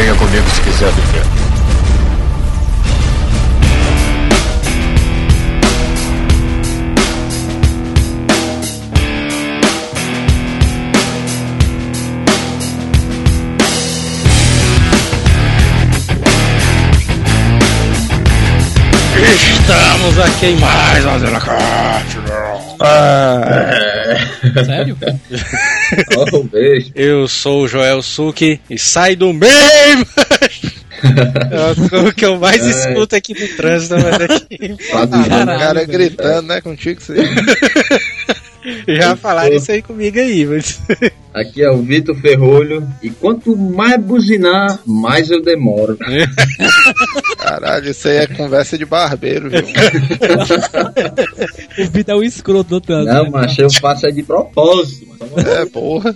Venha comigo se quiser viver. Estamos aqui em mais uma Zona ah. Sério? oh, beijo. Eu sou o Joel Suki e sai do meio! É o que eu mais é. escuto aqui no trânsito, mas aqui. Ah, o cara gritando, né, contigo. Você... Já falaram isso aí comigo aí, mas. Aqui é o Vitor Ferrolho. E quanto mais buzinar, mais eu demoro. Caralho, isso aí é conversa de barbeiro, viu? o Vitor é o escroto do tanto. Não, né? mas eu faço é de propósito. É, porra.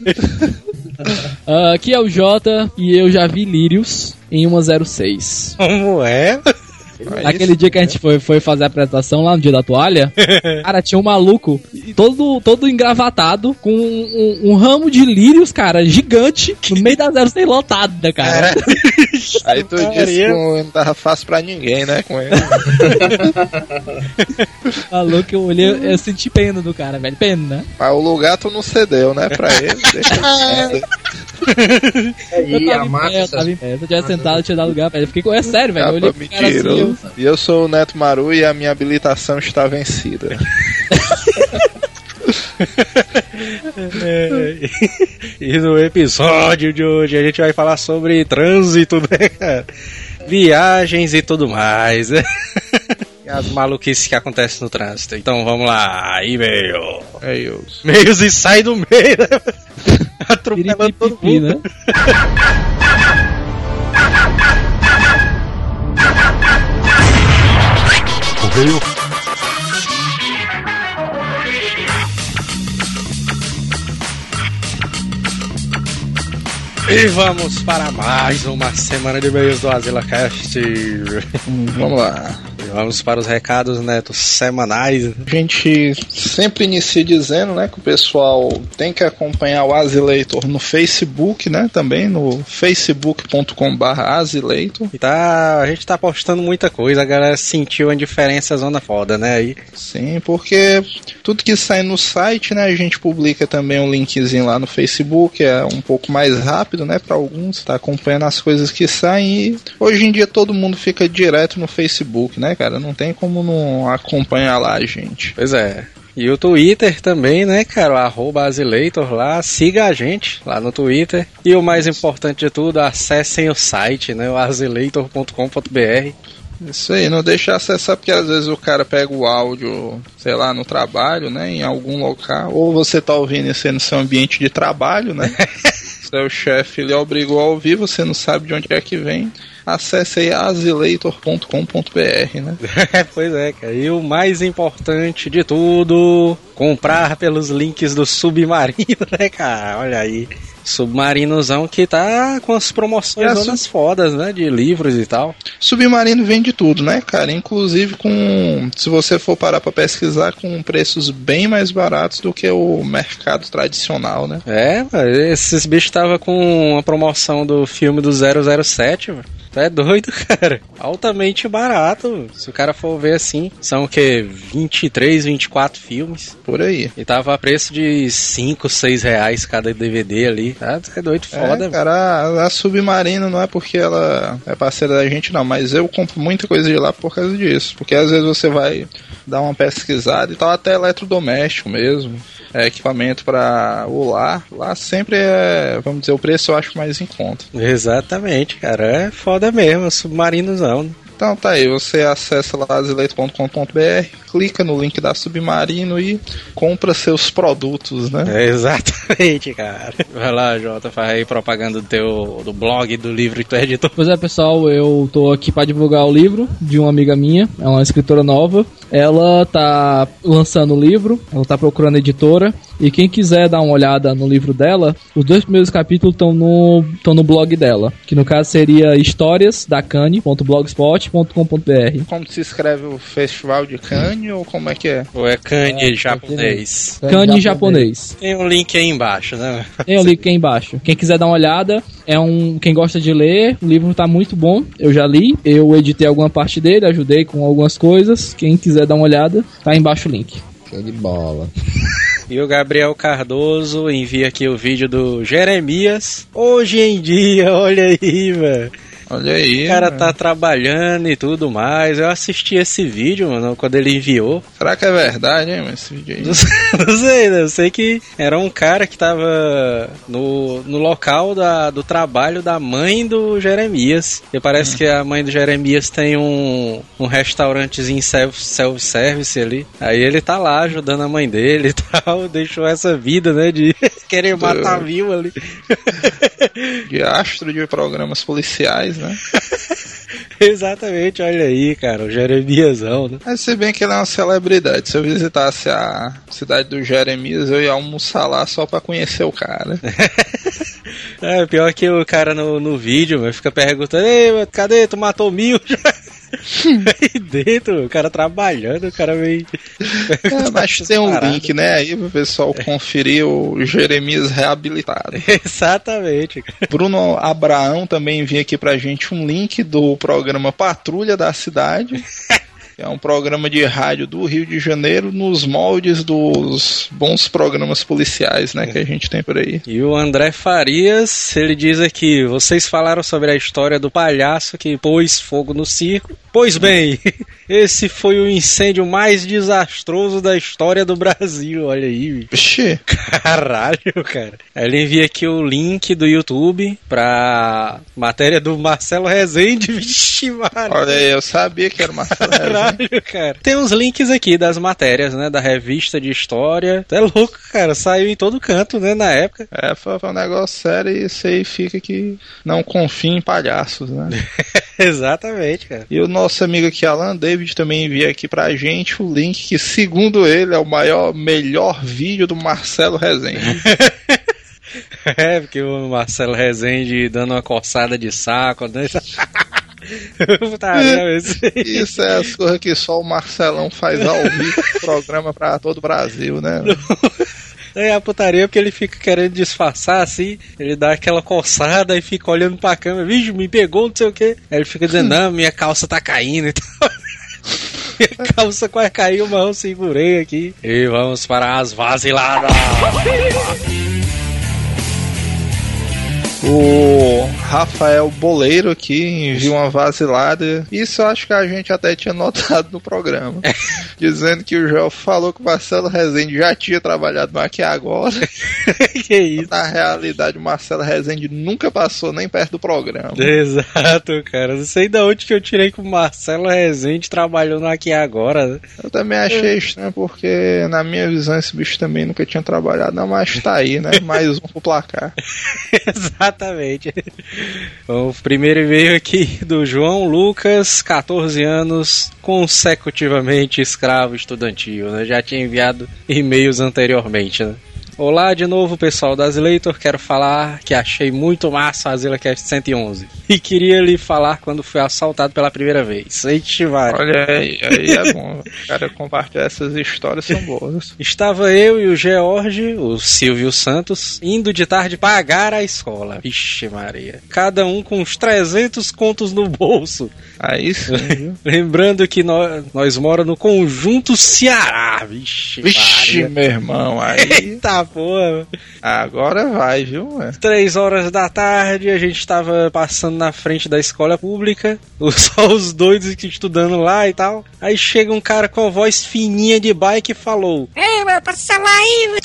Uh, aqui é o Jota e eu já vi Lírios em 106. Como é? Aquele dia que a gente foi, foi fazer a apresentação lá no dia da toalha, cara, tinha um maluco todo, todo engravatado com um, um, um ramo de lírios, cara, gigante, no meio da zero sem lotada, cara. É. Aí tu disse que não tava fácil pra ninguém, né, com ele. maluco, eu olhei, eu senti pena do cara, velho, pena. Né? Mas o lugar tu não cedeu, né, pra ele. Deixa Aí. Eu tava em pé, se eu tivesse sentado, eu tinha dado lugar pra ele. Fiquei com. É sério, velho. Eu olhei pro cara assim, eu... E eu sou o Neto Maru e a minha habilitação está vencida. é, e no episódio de hoje a gente vai falar sobre trânsito, né, cara? Viagens e tudo mais. Né? E as maluquices que acontecem no trânsito. Então vamos lá, e-mail. Meios. Meios e sai do meio, né? Atropelando todo mundo. Né? Correio. E vamos para mais uma semana de meios do Azila Cast. Vamos lá. Vamos para os recados, Neto, semanais. A gente sempre inicia dizendo, né, que o pessoal tem que acompanhar o Azileitor no Facebook, né, também no facebook.com.br Azileitor. Tá, a gente tá postando muita coisa, a galera sentiu a diferença zona foda, né, aí. Sim, porque tudo que sai no site, né, a gente publica também um linkzinho lá no Facebook, é um pouco mais rápido, né, para alguns, tá acompanhando as coisas que saem e hoje em dia todo mundo fica direto no Facebook, né, cara? Cara? Não tem como não acompanhar lá a gente. Pois é. E o Twitter também, né, cara? Arroba Azileitor lá. Siga a gente lá no Twitter. E o mais importante de tudo, acessem o site, né? O azileitor.com.br. Isso aí, não deixa acessar, porque às vezes o cara pega o áudio, sei lá, no trabalho, né? Em algum local. Ou você tá ouvindo isso aí no seu ambiente de trabalho, né? Seu chefe ele obrigou a ouvir, você não sabe de onde é que vem acesse aí né? pois é, cara. E o mais importante de tudo, comprar pelos links do Submarino, né, cara? Olha aí. Submarinozão que tá com as promoções é, sub... fodas, né? De livros e tal. Submarino vende tudo, né, cara? Inclusive com. Se você for parar pra pesquisar, com preços bem mais baratos do que o mercado tradicional, né? É, esses bichos tava com uma promoção do filme do 007, mano. Tu é doido, cara. Altamente barato. Se o cara for ver assim, são o que? 23, 24 filmes. Por aí. E tava a preço de 5, 6 reais cada DVD ali. Ah, é doido, é, foda. É, cara, a, a Submarino não é porque ela é parceira da gente, não. Mas eu compro muita coisa de lá por causa disso. Porque às vezes você vai dar uma pesquisada e tal, até eletrodoméstico mesmo é, equipamento para o lar, lá sempre é, vamos dizer, o preço eu acho mais em conta. Exatamente, cara. É foda mesmo, submarinozão. Então tá aí, você acessa lá azileito.com.br, clica no link da Submarino e compra seus produtos, né? É, exatamente, cara. Vai lá, Jota, faz aí propaganda do teu do blog, do livro que tu editor. Pois é, pessoal, eu tô aqui para divulgar o livro de uma amiga minha, é uma escritora nova. Ela tá lançando o livro, ela tá procurando editora E quem quiser dar uma olhada no livro dela, os dois primeiros capítulos estão no, no blog dela, que no caso seria historiasdacane.blogspot.com.br. Como se escreve o Festival de Cannes ou como é que é? Ou é Kanye japonês? Cane japonês. Tem um link aí embaixo, né? Tem o link aí embaixo. Quem quiser dar uma olhada, é um. Quem gosta de ler, o livro tá muito bom. Eu já li, eu editei alguma parte dele, ajudei com algumas coisas. Quem quiser dar uma olhada, tá aí embaixo o link. Show de bola. E o Gabriel Cardoso envia aqui o vídeo do Jeremias. Hoje em dia, olha aí, velho. Olha aí. O cara né? tá trabalhando e tudo mais. Eu assisti esse vídeo, mano, quando ele enviou. Será que é verdade, hein, esse vídeo aí? Não sei, não sei, né? Eu sei que era um cara que tava no, no local da, do trabalho da mãe do Jeremias. E parece que a mãe do Jeremias tem um, um restaurantezinho self- self-service ali. Aí ele tá lá ajudando a mãe dele e tal. Deixou essa vida, né? De querer matar viu ali. De astro de programas policiais, né? Exatamente, olha aí, cara. O Jeremiasão, né? Mas se bem que ele é uma celebridade. Se eu visitasse a cidade do Jeremias, eu ia almoçar lá só pra conhecer o cara. É, pior que o cara no, no vídeo mas fica perguntando: Ei, cadê? Tu matou mil? aí dentro, o cara trabalhando, o cara meio. É, mas tem um link, né, aí pro pessoal conferir o Jeremias reabilitado. Exatamente. Bruno Abraão também envia aqui pra gente um link do programa Patrulha da Cidade. É um programa de rádio do Rio de Janeiro nos moldes dos bons programas policiais, né, que a gente tem por aí. E o André Farias, ele diz aqui: vocês falaram sobre a história do palhaço que pôs fogo no circo. Pois bem, esse foi o incêndio mais desastroso da história do Brasil. Olha aí, bicho. Vixe, Caralho, cara. Ele envia aqui o link do YouTube pra matéria do Marcelo Rezende. Vixe, Maria. olha aí, eu sabia que era o Marcelo Rezende. Caralho, cara. Tem uns links aqui das matérias, né? Da revista de história. É louco, cara. Saiu em todo canto, né? Na época. É, foi, foi um negócio sério e isso aí fica que não confia em palhaços, né? Exatamente, cara. E o nosso amigo aqui, Alan David, também envia aqui pra gente o link que, segundo ele, é o maior, melhor vídeo do Marcelo Rezende. É, porque o Marcelo Rezende dando uma coçada de saco, né? Mesmo. Isso é as coisas que só o Marcelão faz ao vivo programa pra todo o Brasil, né? É a putaria porque ele fica querendo disfarçar assim, ele dá aquela coçada e fica olhando pra câmera, vixe, me pegou, não sei o que. Aí ele fica dizendo, não, minha calça tá caindo e tal. minha calça quase caiu, mas eu segurei aqui. E vamos para as vaziladas. O Rafael Boleiro aqui envia uma vasilada. Isso eu acho que a gente até tinha notado no programa. dizendo que o Joel falou que o Marcelo Rezende já tinha trabalhado no Aqui Agora. que isso? Na realidade, o Marcelo Rezende nunca passou nem perto do programa. Exato, cara. Não sei de onde que eu tirei que o Marcelo Rezende trabalhou no Aqui Agora. né? Eu também achei estranho, porque na minha visão esse bicho também nunca tinha trabalhado. Não, mas tá aí, né? Mais um pro placar. Exatamente. O primeiro e-mail aqui do João Lucas, 14 anos, consecutivamente escravo estudantil, né? Já tinha enviado e-mails anteriormente, né? Olá de novo, pessoal da Azileitor. Quero falar que achei muito massa a AzilaCast 111. E queria lhe falar quando fui assaltado pela primeira vez. Eita, vai. Olha aí, aí é bom. Cara compartilhar essas histórias são boas. Estava eu e o George, o Silvio Santos, indo de tarde pagar a escola. Vixe Maria. Cada um com uns 300 contos no bolso. Aí sim, viu? Lembrando que nós, nós moramos no Conjunto Ceará. Vixe, Vixe, Maria. meu irmão, aí Eita porra. agora vai, viu? é? Três horas da tarde, a gente estava passando na frente da escola pública, só os doidos que estudando lá e tal. Aí chega um cara com a voz fininha de bike e falou: Ei, vai passar lá aí,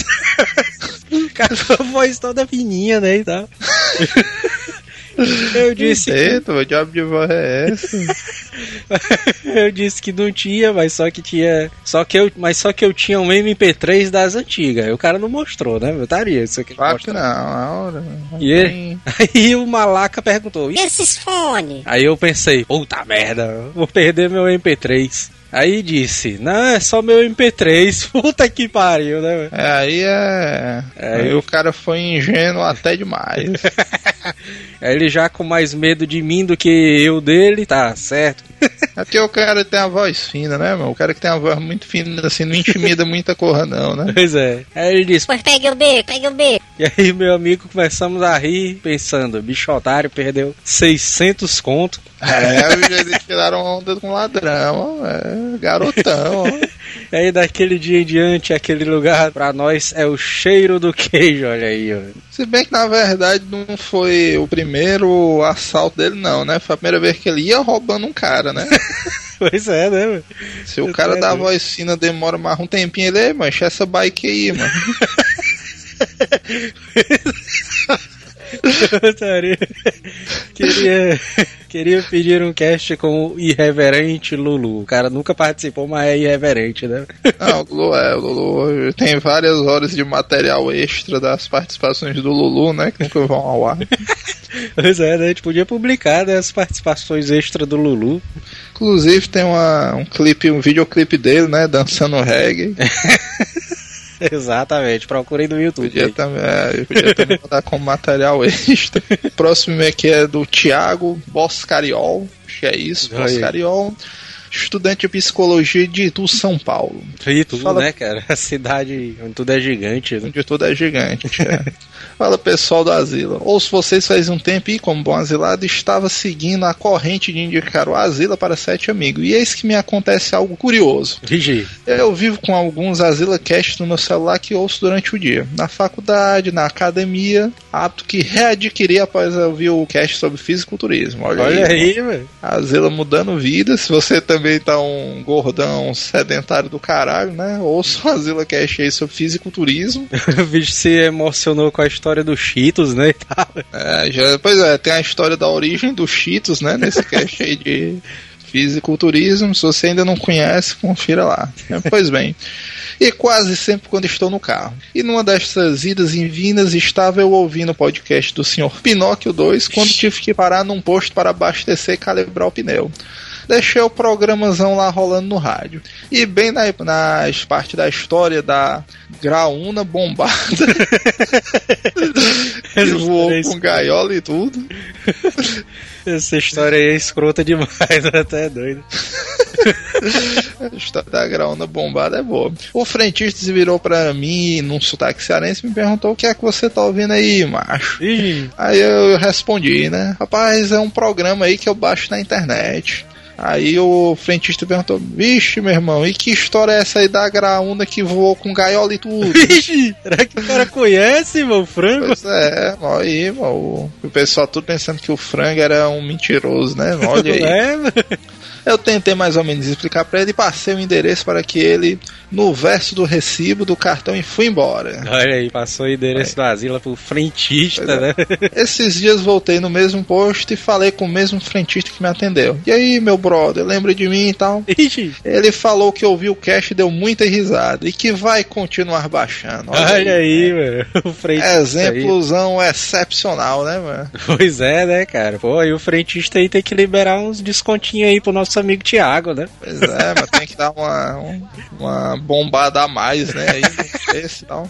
O cara com a voz toda fininha, né? E tal. Eu disse, que, Eita, diabo de voz é essa? eu disse que não tinha, mas só que tinha, só que eu, mas só que eu tinha um MP3 das antigas. Aí o cara não mostrou, né? Eu estaria isso aqui. Claro que não, a hora. E ele- Aí o malaca perguntou: "E Esses fones. Aí eu pensei, puta merda, vou perder meu MP3. Aí disse, não, é só meu MP3, puta que pariu, né? É, aí é. É, aí eu- o cara foi ingênuo até demais. Aí ele já com mais medo de mim do que eu dele, tá certo. É porque o cara tem a voz fina, né, meu? O cara que tem a voz muito fina, assim, não intimida muita corra, não, né? Pois é. Aí ele disse, Pois pegue o beco, pegue o beco. e aí meu amigo começamos a rir, pensando, bicho otário perdeu 600 conto. É, eles tiraram onda com ladrão, é, garotão. ó. E aí daquele dia em diante, aquele lugar pra nós é o cheiro do queijo, olha aí, ó. Se bem que na verdade não foi o primeiro assalto dele, não, né? Foi a primeira vez que ele ia roubando um cara, né? Pois é, né, mano? Se o cara É, da voz fina demora mais um tempinho, ele, "Ei, mancha essa bike aí, mano. Queria, queria pedir um cast com o irreverente Lulu. O cara nunca participou, mas é irreverente, né? Não, o Lulu é, o Lulu tem várias horas de material extra das participações do Lulu, né? Que nunca vão ao ar. Pois é, né? A gente podia publicar né, as participações extra do Lulu. Inclusive tem uma, um clipe, um videoclipe dele, né? Dançando reggae. Exatamente, procurei no YouTube. Podia aí. também, é, podia também botar como material extra. O próximo aqui é do Thiago Boscariol. Acho que é isso, Aí. Boscariol. Estudante de psicologia de Itu, São Paulo. Tudo, Fala- né, cara? A cidade onde tudo é gigante. Né? Onde tudo é gigante. é. Fala pessoal do Asila. Ouço vocês faz um tempo e, como bom asilado, estava seguindo a corrente de indicar o Asila para sete amigos. E eis que me acontece algo curioso. Vigi. Eu vivo com alguns Asila Cast no meu celular que ouço durante o dia. Na faculdade, na academia, hábito que readquiri após ouvir o cast sobre fisiculturismo. Olha, Olha aí. aí, velho. Asila mudando vida. Se você também tá um gordão sedentário do caralho, né? Ouça o Asila Cast aí sobre fisiculturismo. O bicho se emocionou com a história dos Cheetos, né? É, já, pois é, tem a história da origem dos Cheetos, né? Nesse cast aí de fisiculturismo. Se você ainda não conhece, confira lá. Pois bem. E quase sempre quando estou no carro. E numa dessas idas e vindas estava eu ouvindo o podcast do Sr. Pinóquio 2 quando tive que parar num posto para abastecer e calibrar o pneu. Deixei o programazão lá rolando no rádio. E bem na, nas partes da história da graúna bombada. que voou com gaiola e tudo. Essa história aí é escrota demais, até é doido. A história da graúna bombada é boa. O frentista se virou pra mim num sotaque cearense e me perguntou o que é que você tá ouvindo aí, macho. Vigi. Aí eu respondi, né? Rapaz, é um programa aí que eu baixo na internet. Aí o frentista perguntou: Vixe, meu irmão, e que história é essa aí da graúna que voou com gaiola e tudo? Vigi. Será que o cara conhece, meu frango? Pois é, aí, mano. O pessoal tudo pensando que o frango era um mentiroso, né? Olha aí. É, mano. Eu tentei mais ou menos explicar pra ele e passei o endereço para que ele, no verso do recibo do cartão, e fui embora. Olha aí, passou o endereço do Asila pro frentista, é. né? Esses dias voltei no mesmo posto e falei com o mesmo frentista que me atendeu. E aí, meu brother, lembra de mim e tal? Vigi. Ele falou que ouviu o cast e deu muita risada e que vai continuar baixando. Olha aí, mano. O frentista. aí. Exemplozão excepcional, né, mano? Pois é, né, cara? Pô, e o frentista aí tem que liberar uns descontinhos aí pro nosso amigo Thiago, né? Pois é, mas tem que dar uma, um- uma bombada a mais, né? Aí, esse e tal.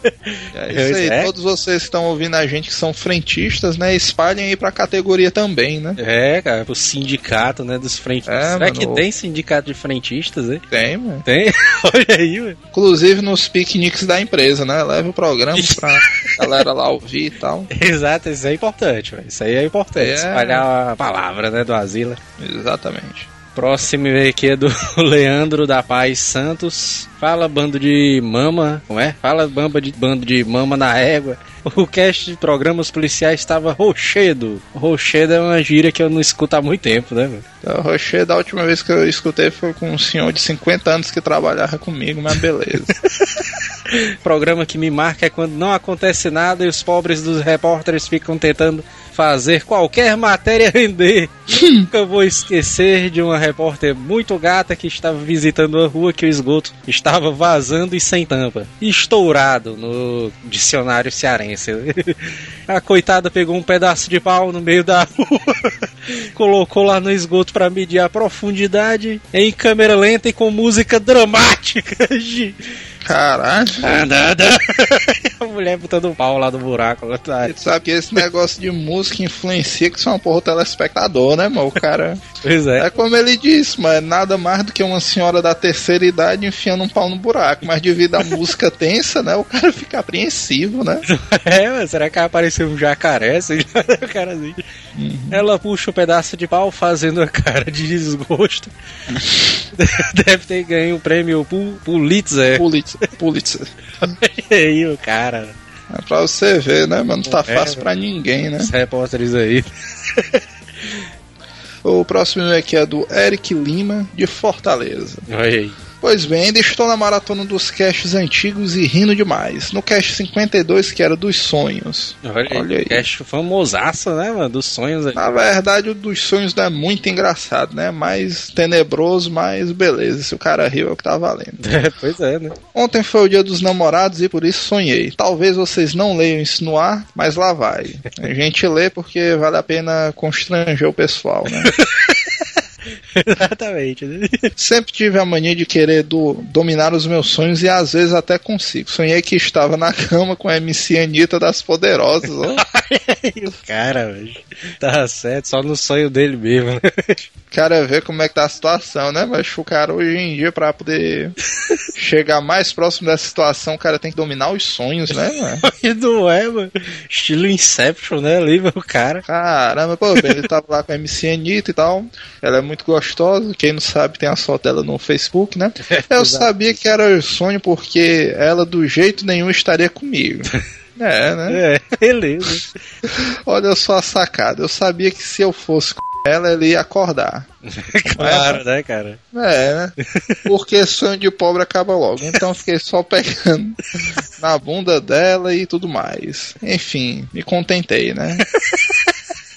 É isso aí. É. Todos vocês que estão ouvindo a gente que são frentistas, né? Espalhem aí pra categoria também, né? É, cara, pro sindicato, né, dos frentistas. É, Será mano, que o- tem sindicato de frentistas, hein? Tem, mano. Tem? Olha aí, mano. Inclusive nos piqueniques da empresa, né? Leva o programa pra galera lá ouvir e tal. Exato, isso é importante, velho. Isso aí é importante. É. Espalhar a palavra, né, do Asila. Exatamente. Próximo aqui é do Leandro da Paz Santos. Fala bando de mama, como é? Fala bamba de bando de mama na égua. O cast de programas policiais estava rochedo. Rochedo é uma gíria que eu não escuto há muito tempo, né, velho? O Rocher, da última vez que eu escutei, foi com um senhor de 50 anos que trabalhava comigo, mas beleza. programa que me marca é quando não acontece nada e os pobres dos repórteres ficam tentando fazer qualquer matéria render. Nunca vou esquecer de uma repórter muito gata que estava visitando a rua que o esgoto estava vazando e sem tampa. Estourado no dicionário cearense. A coitada pegou um pedaço de pau no meio da rua, colocou lá no esgoto para medir a profundidade em câmera lenta e com música dramática. Caralho. A mulher botando um pau lá no buraco. Lá Você sabe que esse negócio de música influencia que são porra o telespectador, né, mano? O cara. Pois é. É como ele disse, mas nada mais do que uma senhora da terceira idade enfiando um pau no buraco. Mas devido à música tensa, né? O cara fica apreensivo, né? É, mas será que apareceu um jacaré? Assim, o cara assim. Ela puxa um pedaço de pau fazendo a cara de desgosto. Deve ter ganho o prêmio Pul- Pulitzer. Pulitzer. Pulitzer. E aí, o cara, É pra você ver, né, mano? Não tá É, fácil pra ninguém, né? os repórteres aí. O próximo aqui é do Eric Lima, de Fortaleza. Aí. Pois bem, estou na maratona dos casts antigos e rindo demais. No cast 52, que era dos sonhos. Olha, Olha aí. Cast famosaço, né, mano? Dos sonhos aí. Na verdade, o dos sonhos não é muito engraçado, né? Mais tenebroso, mas beleza. Se o cara riu, é o que tá valendo. É, pois é, né? Ontem foi o dia dos namorados e por isso sonhei. Talvez vocês não leiam isso no ar, mas lá vai. A gente lê porque vale a pena constranger o pessoal, né? Exatamente. né? Sempre tive a mania de querer do- dominar os meus sonhos e às vezes até consigo. Sonhei que estava na cama com a MC Anitta das Poderosas. o cara, velho. Tá certo, só no sonho dele mesmo. né? Cara, ver como é que tá a situação, né? Mas o cara hoje em dia, pra poder chegar mais próximo dessa situação, o cara tem que dominar os sonhos, né, mano? E não é, mano. Estilo Inception, né? Ali, o cara. Caramba, pô, ele tava lá com a MC Anitta e tal. Ela é muito gostosa. Quem não sabe, tem a foto dela no Facebook, né? Eu sabia que era sonho porque ela, do jeito nenhum, estaria comigo. É, né? É, beleza. Olha só a sacada. Eu sabia que se eu fosse com ela, ele ia acordar. Claro, né, cara? É, né? Porque sonho de pobre acaba logo. Então fiquei só pegando na bunda dela e tudo mais. Enfim, me contentei, né?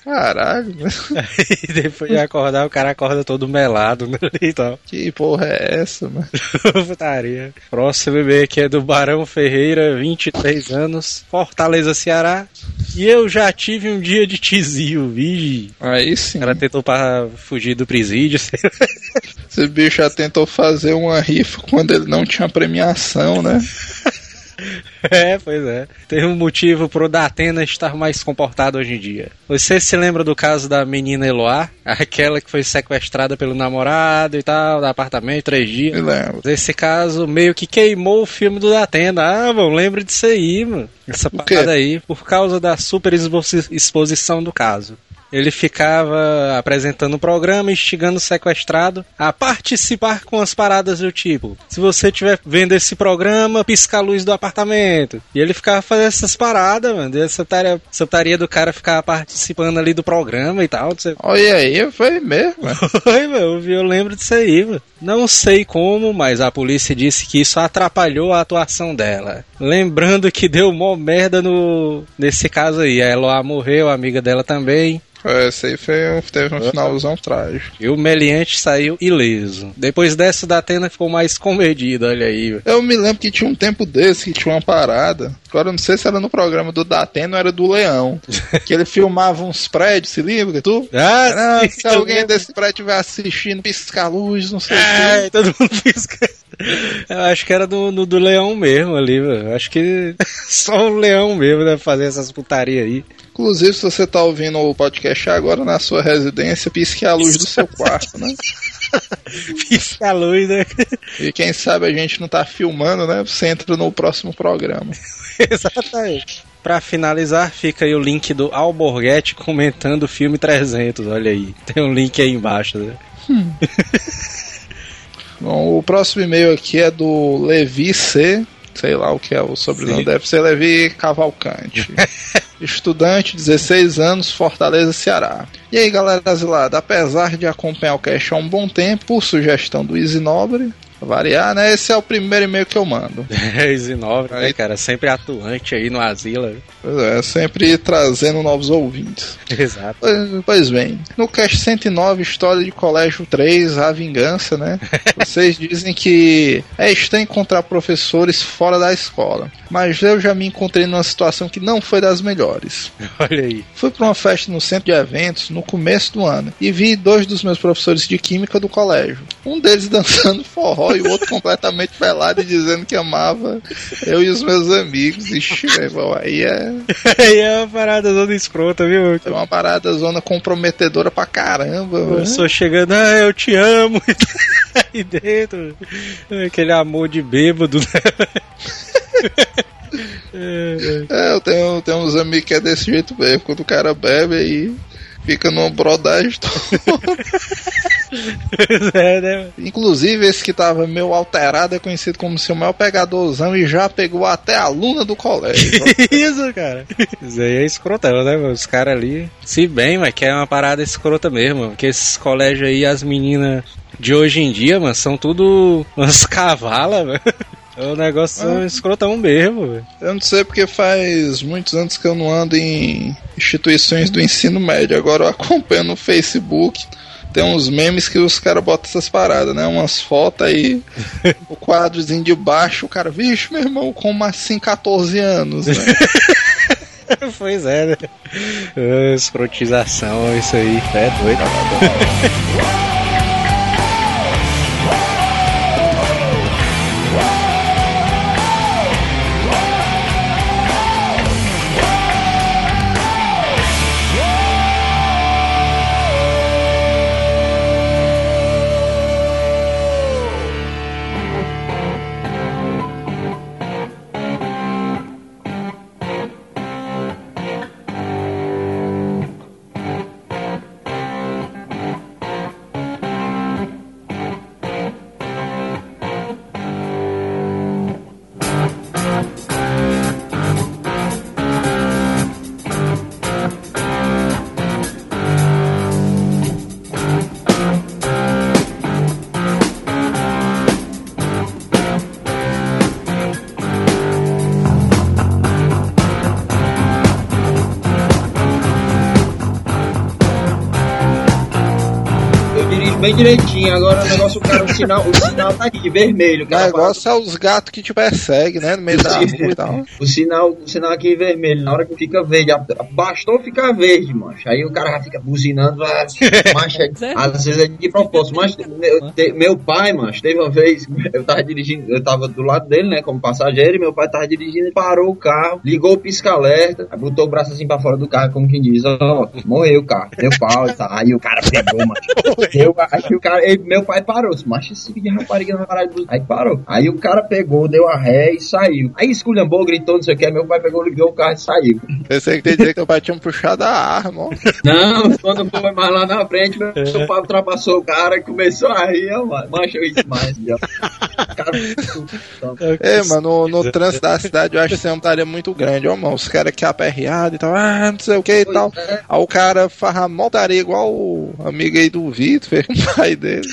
Caralho, E depois de acordar, o cara acorda todo melado, né? E tal. que porra é essa, mano? Putaria. Próximo e-mail aqui é do Barão Ferreira, 23 anos, Fortaleza, Ceará. E eu já tive um dia de tizio, vigi. Aí sim. O cara tentou pra fugir do presídio. sei lá. Esse bicho já tentou fazer uma rifa quando ele não tinha premiação, né? É, pois é. Tem um motivo pro Datena estar mais comportado hoje em dia. Você se lembra do caso da menina Eloá? Aquela que foi sequestrada pelo namorado e tal, do apartamento, três dias. Me lembro. Esse caso meio que queimou o filme do Datena. Ah, mano, lembra disso aí, mano. Essa parada aí, por causa da super exposi- exposição do caso. Ele ficava apresentando o programa, instigando o sequestrado a participar com as paradas do tipo: se você estiver vendo esse programa, pisca a luz do apartamento. E ele ficava fazendo essas paradas, mano. Essa tarefa, essa tarefa do cara ficar participando ali do programa e tal. sei- Olha aí, foi mesmo. Foi, meu, eu lembro disso aí, mano. Não sei como, mas a polícia disse que isso atrapalhou a atuação dela. Lembrando que deu mó merda no nesse caso aí. A Eloá morreu, a amiga dela também. Esse aí foi, teve um finalzão trágico. E o Meliante saiu ileso. Depois dessa, da Atena ficou mais comedido, olha aí. Eu me lembro que tinha um tempo desse que tinha uma parada. Agora eu não sei se era no programa do Datena ou era do Leão. que ele filmava uns prédios, se lembra? Tu? Ah, Ah, sim, se alguém eu desse prédio estiver assistindo, piscar luz, não sei o quê. todo mundo pisca. Eu acho que era do, do, do leão mesmo ali, velho. Acho que só o leão mesmo deve fazer essas putarias aí. Inclusive, se você tá ouvindo o podcast agora na sua residência, pisque a luz do seu quarto, né? Pisca a luz, né? E quem sabe a gente não tá filmando, né? Você entra no próximo programa. Exatamente. Pra finalizar, fica aí o link do Alborguete comentando o filme 300, olha aí. Tem um link aí embaixo, né? Bom, o próximo e-mail aqui é do Levi C. Sei lá o que é o sobrenome, Sim. deve ser Levi Cavalcante. Estudante, 16 anos, Fortaleza, Ceará. E aí, galera asilada, apesar de acompanhar o cast há um bom tempo, por sugestão do Easy Nobre, variar, né? Esse é o primeiro e-mail que eu mando. 10 e 9, né, Aí- cara? Sempre atuante aí no asilo. Pois é, sempre trazendo novos ouvintes. Exato. Pois, pois bem, no cast 109, História de Colégio 3, A Vingança, né? Vocês dizem que é estranho encontrar professores fora da escola. Mas eu já me encontrei numa situação que não foi das melhores. Olha aí. Fui para uma festa no centro de eventos no começo do ano e vi dois dos meus professores de química do colégio. Um deles dançando forró e o outro completamente pelado e dizendo que amava eu e os meus amigos. Ixi, meu irmão, aí é, Aí é uma parada toda escrota, viu? é uma parada zona comprometedora pra caramba. né? Começou chegando, ah, eu te amo. Aí dentro. Aquele amor de bêbado. né? É, É, eu tenho, tenho uns amigos que é desse jeito mesmo. Quando o cara bebe aí fica numa brodagem toda. é, né? Inclusive, esse que tava meio alterado é conhecido como seu maior pegadorzão e já pegou até a aluna do colégio. Isso, cara. Isso aí é escrotão, né, mano? Os caras ali. Se bem, mas que é uma parada escrota mesmo. Porque esses colégios aí, as meninas de hoje em dia, mano, são tudo umas cavalas, mano. É um negócio Ah. escrotão mesmo, velho. Eu não sei porque faz muitos anos que eu não ando em instituições do ensino médio. Agora eu acompanho no Facebook. Tem uns memes que os caras botam essas paradas, né? Umas fotos aí, o quadrozinho de baixo, o cara, vixe, meu irmão, como assim 14 anos, né? pois é, né? Ah, Escrotização, isso aí, é doido. dirijo bem direitinho, agora o negócio, o cara, o sinal, o sinal tá aqui, vermelho. O negócio é os gatos que te perseguem, né? No meio da rua e tal. O sinal, o sinal aqui vermelho, na hora que fica verde, bastou ficar verde, mancha. Aí o cara já fica buzinando, mancha, às vezes é de propósito. Mas meu, te- meu pai, mancha, teve uma vez, eu tava dirigindo, eu tava do lado dele, né, como passageiro, e meu pai tava dirigindo e parou o carro, ligou o pisca-alerta, botou o braço assim pra fora do carro, como quem diz, ó, morreu o carro, deu pau e tal. Aí o cara pegou, mancha. Aí o cara, aí meu pai parou, disse, macho, esse filho de rapariga de buzina." Aí parou. Aí o cara pegou, deu a ré e saiu. Aí esculhambou, gritou, não sei o que, meu pai pegou, ligou o carro e saiu. Pensei que tem dizer que teu pai tinha puxado a arma, ó. Não, quando foi mais lá na frente, meu pai ultrapassou o cara e começou a rir, ó, mano. Mancha eu ri demais, ó. Cara, É, mano, no, no trânsito da cidade eu acho que isso é uma tarefa muito grande, ó, mano. Os caras que aperreado e tal, ah, não sei o que e tal. é. Aí o cara farra montaria igual o amigo aí do Vitor, pai dele.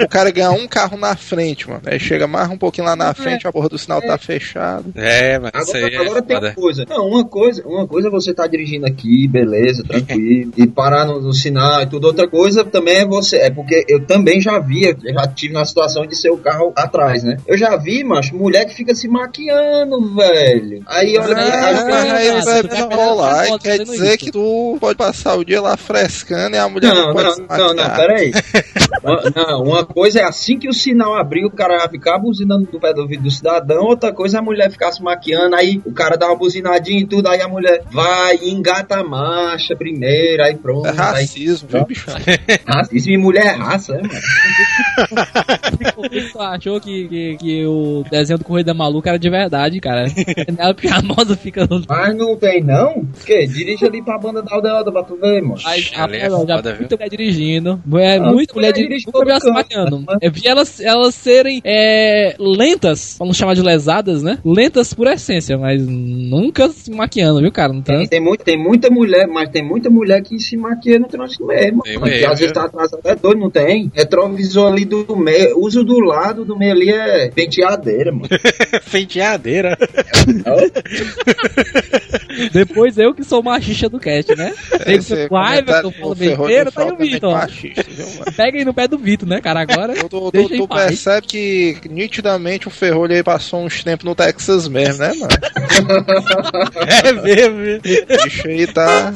O cara ganha um carro na frente, mano. Aí chega mais um pouquinho lá na frente, a porra do sinal tá fechado. É, mas isso aí Agora, é agora tem foda. uma coisa. Não, uma coisa, uma coisa é você tá dirigindo aqui, beleza, tranquilo, e parar no, no sinal e tudo. Outra coisa também é você. É porque eu também já vi, eu já tive na situação de ser o carro atrás, né? Eu já vi, macho, mulher que fica se maquiando, velho. Aí olha, aí, aí, Ah, Aí, vai quer e foto quer dizer isso. que tu pode passar o dia lá frescando e a mulher não, Não, pode não, se não, não, peraí. Uma- não, uma coisa é assim que o sinal abrir, o cara vai ficar buzinando do pé do ouvido do cidadão, outra coisa é a mulher ficar se maquiando, aí o cara dá uma buzinadinha e tudo, aí a mulher vai engata a marcha primeiro, aí pronto. É aí, racismo, viu, bichão? racismo e mulher é raça, é, mano. Que tu achou que, que, que o desenho do Corrida Maluca era de verdade, cara? Porque a moda fica no. Mas não tem não? Que? Dirige ali pra banda da aldeota pra tu ver, mano. É rapaz, já foda, vi viu? muita mulher dirigindo. É, Ah, muita mulher dirigindo dirige elas se. Eu vi elas, elas serem é, lentas, não chamar de lesadas, né? Lentas por essência, mas nunca se maquiando, viu, cara? Não tá... Tem, tem, muito, tem muita mulher, mas tem muita mulher que se maquia no trânsito mesmo. Tem mano, que mesmo, às vezes viu? tá atrasado, é doido, não tem? Retrovisor ali do meio, uso do lado do meio ali é penteadeira, mano. Penteadeira. Depois eu que sou machixa do cast, né? Tem que ser falo do Ferrolho besteira, tá aí o Vitor. machista, viu, aí no pé do Vitor, né, cara? Agora Tu, tu, deixa tu, percebe que nitidamente o Ferrolho aí passou uns tempos no Texas mesmo, né, mano? É mesmo. O bicho aí tá.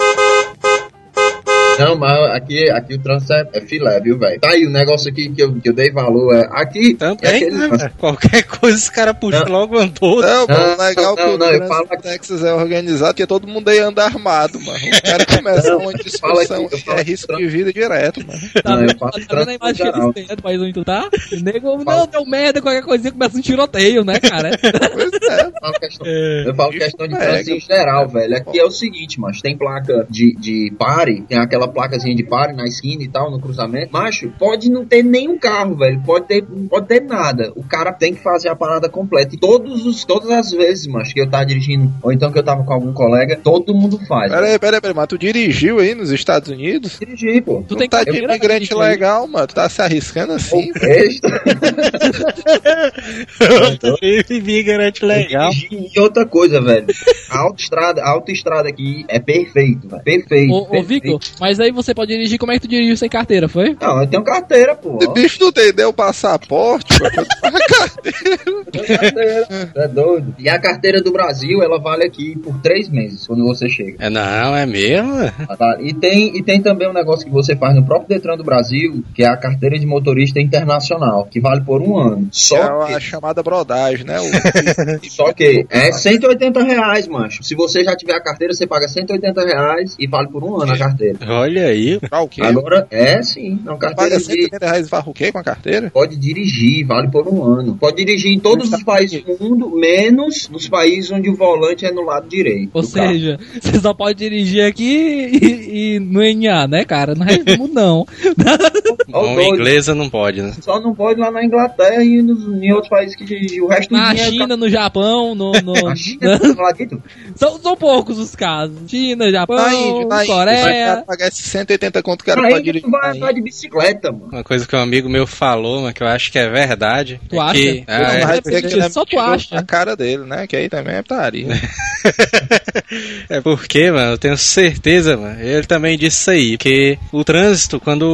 Não, mas aqui, aqui o trânsito é, é filé, viu, velho? Tá aí o negócio aqui que eu, que eu dei valor. É, aqui. é Também, aquele- né? Qualquer coisa os caras puxam Não. logo andou. Não, mano, Não, legal não, que o não, eu falo Texas é organizado, porque todo mundo aí anda armado, mano. Os caras começam uma discussão aqui, que é risco de vida direto, mano. Tá Não, eu vendo, falo tá vendo a imagem que geral. eles têm do país onde tu tá? O nego, não, deu merda, qualquer coisinha começa um tiroteio, né, cara? Pois é. Eu falo questão, eu falo questão de trânsito em geral, velho. Aqui é o seguinte, mas tem placa de, de pare, tem aquela placazinha de pare na esquina e tal, no cruzamento. Macho, pode não ter nenhum carro, velho. Pode ter, não pode ter nada. O cara tem que fazer a parada completa. E todos os, todas as vezes, macho, que eu tava dirigindo, ou então que eu tava com algum colega, todo mundo faz. Pera aí, pera aí, pera aí, mas tu dirigiu aí nos Estados Unidos? Dirigir, pô. Tu Tu tem tá de imigrante legal, mano. Tu tá se arriscando assim. Imigrante legal. E outra coisa, velho. A autoestrada, a autoestrada aqui é perfeito, velho. Perfeito. Ô, ô perfeito. Victor, mas aí você pode dirigir, como é que tu dirigiu sem carteira, foi? Não, eu tenho carteira, pô. O bicho não tem deu passaporte, mano. É doido. E a carteira do Brasil, ela vale aqui por três meses, quando você chega. É, não, é mesmo? Tá? E, tem, e tem também um negócio que você faz no próprio Detran do Brasil, que é a carteira de motorista internacional, que vale por um ano. É Só a que, chamada brodagem, né? O- só que é 180 reais, mancho. Se você já tiver a carteira, você paga 180 reais e vale por um ano a carteira. Olha aí. Pra o quê? Agora, é sim, não carteira Paga de... 180 reais e varra o quê com a carteira? Pode dirigir, vale por um ano. Pode dirigir em todos os países do mundo, menos nos países onde o volante é no lado direito. Ou carro. seja, você só pode dirigir aqui e, e no NA, né, cara? No resto do mundo, não. Não, doido. inglesa não pode, né? Só não pode lá na Inglaterra e nos, em outros países que o resto Na do dia é China, no Japão, no. no- China, são, são poucos os casos. China, Japão, Na Índia, na Índia. Coreia. pagar esses 180 conto que cara pode Índia dirigir. tu vai andar de bicicleta, mano. Uma coisa que um amigo meu falou, mas que eu acho que é verdade. Tu é acha? Que, Eu Ah, é. dizer que ele é Só tu acha. na cara dele, né? Que aí também é putaria. É porque, mano, eu tenho certeza, mano. Ele também disse isso aí. Porque o trânsito, quando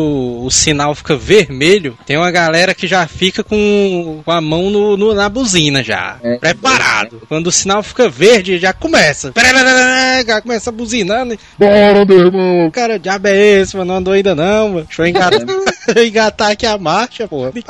o sinal fica vermelho, tem uma galera que já fica com, com a mão no, no- na buzina já. É. preparado. Quando o sinal fica verde, já começa. Já começa buzinando. Bora, meu irmão! Cara, diabo é esse, mano? Não andou ainda não, mano. Deixa eu engatar, engatar aqui a marcha, porra.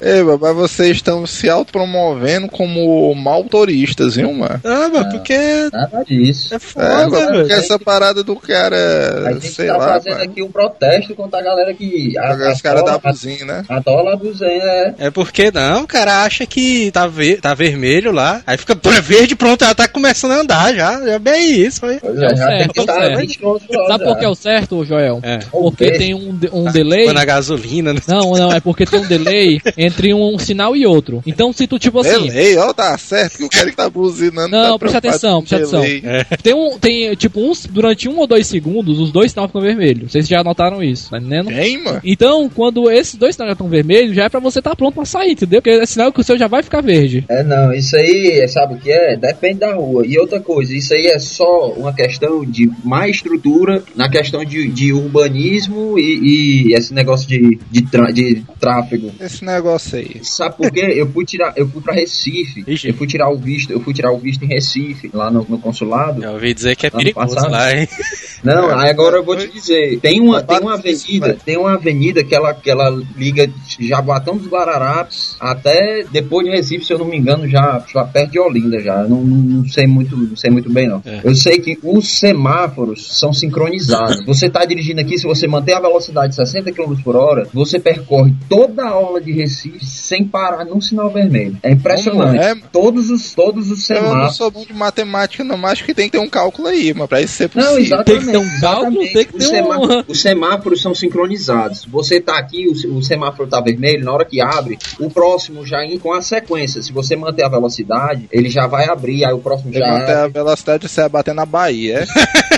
Ei, mano, mas vocês estão se autopromovendo como maltoristas, viu, mano? Ah, mano, porque Nada disso. é É, foda, mano, velho. porque essa parada do A cara, gente sei tá lá, fazendo mano, aqui um protesto contra a galera que. A, os caras da a, buzina, né? a dólar buzinha é. É porque não, o cara acha que tá, ver, tá vermelho lá, aí fica pô, é verde, pronto, ela tá começando a andar já. Já bem isso. Pois É o já certo, tem que é o estar certo. 20 km por hora Sabe por que é o certo, Joel? É. Porque tem um, um delay. Foi na gasolina, né? Não, não, é porque tem um delay entre um, sinal e outro. Então, se tu, tipo assim. Delay, ó, tá certo que o cara que tá buzinando. Não, tá presta atenção, presta delay. Tem um. Tem, tipo, uns, durante um ou dois segundos, os dois sinais ficam vermelhos. Vocês já notaram isso, tá entendendo? Tem, mano. Então, quando esses dois sinais já estão vermelhos, já é pra você estar pronto pra sair, entendeu? Porque é sinal que o seu já vai ficar verde. É, não, isso aí, sabe o que é? Depende da rua. E outra coisa, isso aí é só uma questão de má estrutura na questão de, de urbanismo e, e esse negócio de, de, de tráfego. Esse negócio aí. Sabe por quê? Eu fui tirar, eu fui pra Recife. Ixi. Eu fui tirar o visto, eu fui tirar o visto em Recife, lá no, no consulado. Eu ouvi dizer que é perigoso passado. lá, hein? Não, aí agora eu vou te dizer, tem uma, tem uma avenida, tem uma avenida que ela, que ela liga de Jaboatão dos Guararapes até depois de Recife, se eu não me engano, já, já perto de Olinda já. Não, não sei muito, não sei muito bem não. É. Eu sei que os semáforos são sincronizados. Você tá dirigindo aqui, se você manter a velocidade de 60 km por hora, você percorre toda a orla de Recife sem parar num sinal vermelho. É impressionante. Como é? Todos os todos os Eu não semáforos sou bom de matemática, não, mas acho que tem que ter um cálculo aí, mas pra isso ser possível. Não, exatamente. Tem que ter um cálculo, exatamente. tem que os, ter semá- um- os semáforos são sincronizados. Você tá aqui, o, o semáforo tá vermelho, na hora que abre, o próximo já ir com a sequência. Se você manter a velocidade, ele já vai abrir, aí o próximo já Até a abre. velocidade você vai bater na Bahia, é?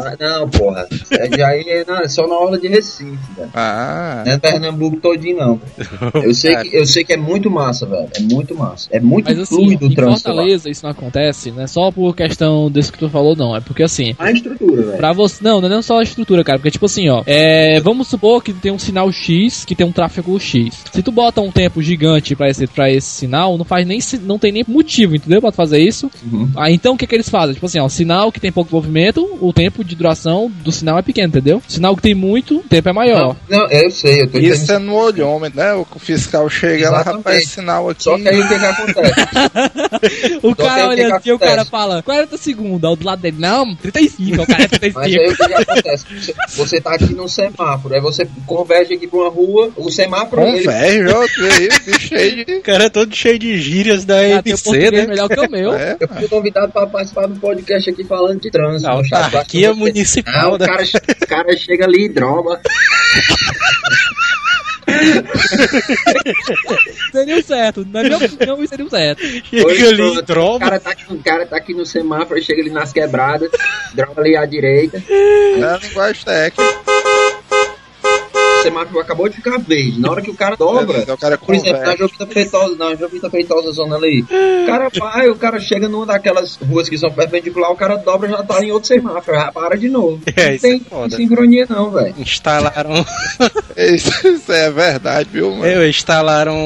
Já, não, porra. É, já é, não, é só na hora de Recife, velho. Ah. Não é Pernambuco todinho, não. Eu sei, que, eu sei que é muito massa, velho. É muito massa. É muito Mas assim, fluido o em trânsito. lá. Fortaleza isso não acontece, não é só por questão desse que tu falou, não. É porque assim, A estrutura, velho. Pra você. Não, não é só a estrutura, cara. Porque, tipo assim, ó. É, vamos supor que tem um sinal X que tem um tráfego X. Se tu bota um tempo gigante pra esse, pra esse sinal, não faz nem. Não tem nem motivo, entendeu? Pra tu fazer isso. Uhum. Ah, então o que, que eles fazem? Tipo assim, ó, sinal que tem pouco movimento, o tempo de duração do sinal é pequeno, entendeu? Sinal que tem muito, o tempo é maior. Não, eu sei, eu tô Isso entendendo. é no olhômetro, né? O fiscal chega lá, rapaz, sinal aqui. Só que aí o que que acontece? O Só cara olha que assim, o cara fala 40 segundos, ao do lado dele, não, 35, o cara é Mas aí 35. o que, que acontece? Você, você tá aqui no semáforo, aí você converge aqui pra uma rua, o semáforo. ele- Converge, outro aí, bicho aí de. O cara é todo cheio de gírias da Ah, MC, né? melhor que o meu. É, Eu fui convidado pra participar do podcast aqui falando de trânsito. A no chat. Eu você- municipal Ah, o da- cara, o cara chega ali e droga. Seria o certo. Na minha opinião, seria o certo. Chega ali e O cara, tá aqui, o cara tá aqui no semáforo, chega ali nas quebradas, droga ali à direita. é a linguagem técnica. O semáforo acabou de ficar verde. Na hora que o cara dobra, Então o cara Por exemplo, na. Jovita Feitosa, não, Jovita Feitosa zona ali. O cara vai, o cara chega numa daquelas ruas que são perpendicular, o cara dobra já tá em outro semáforo, já para de novo. É, não isso é tem foda. sincronia não, velho. Instalaram, Isso, isso é verdade, viu, mano? eu, instalaram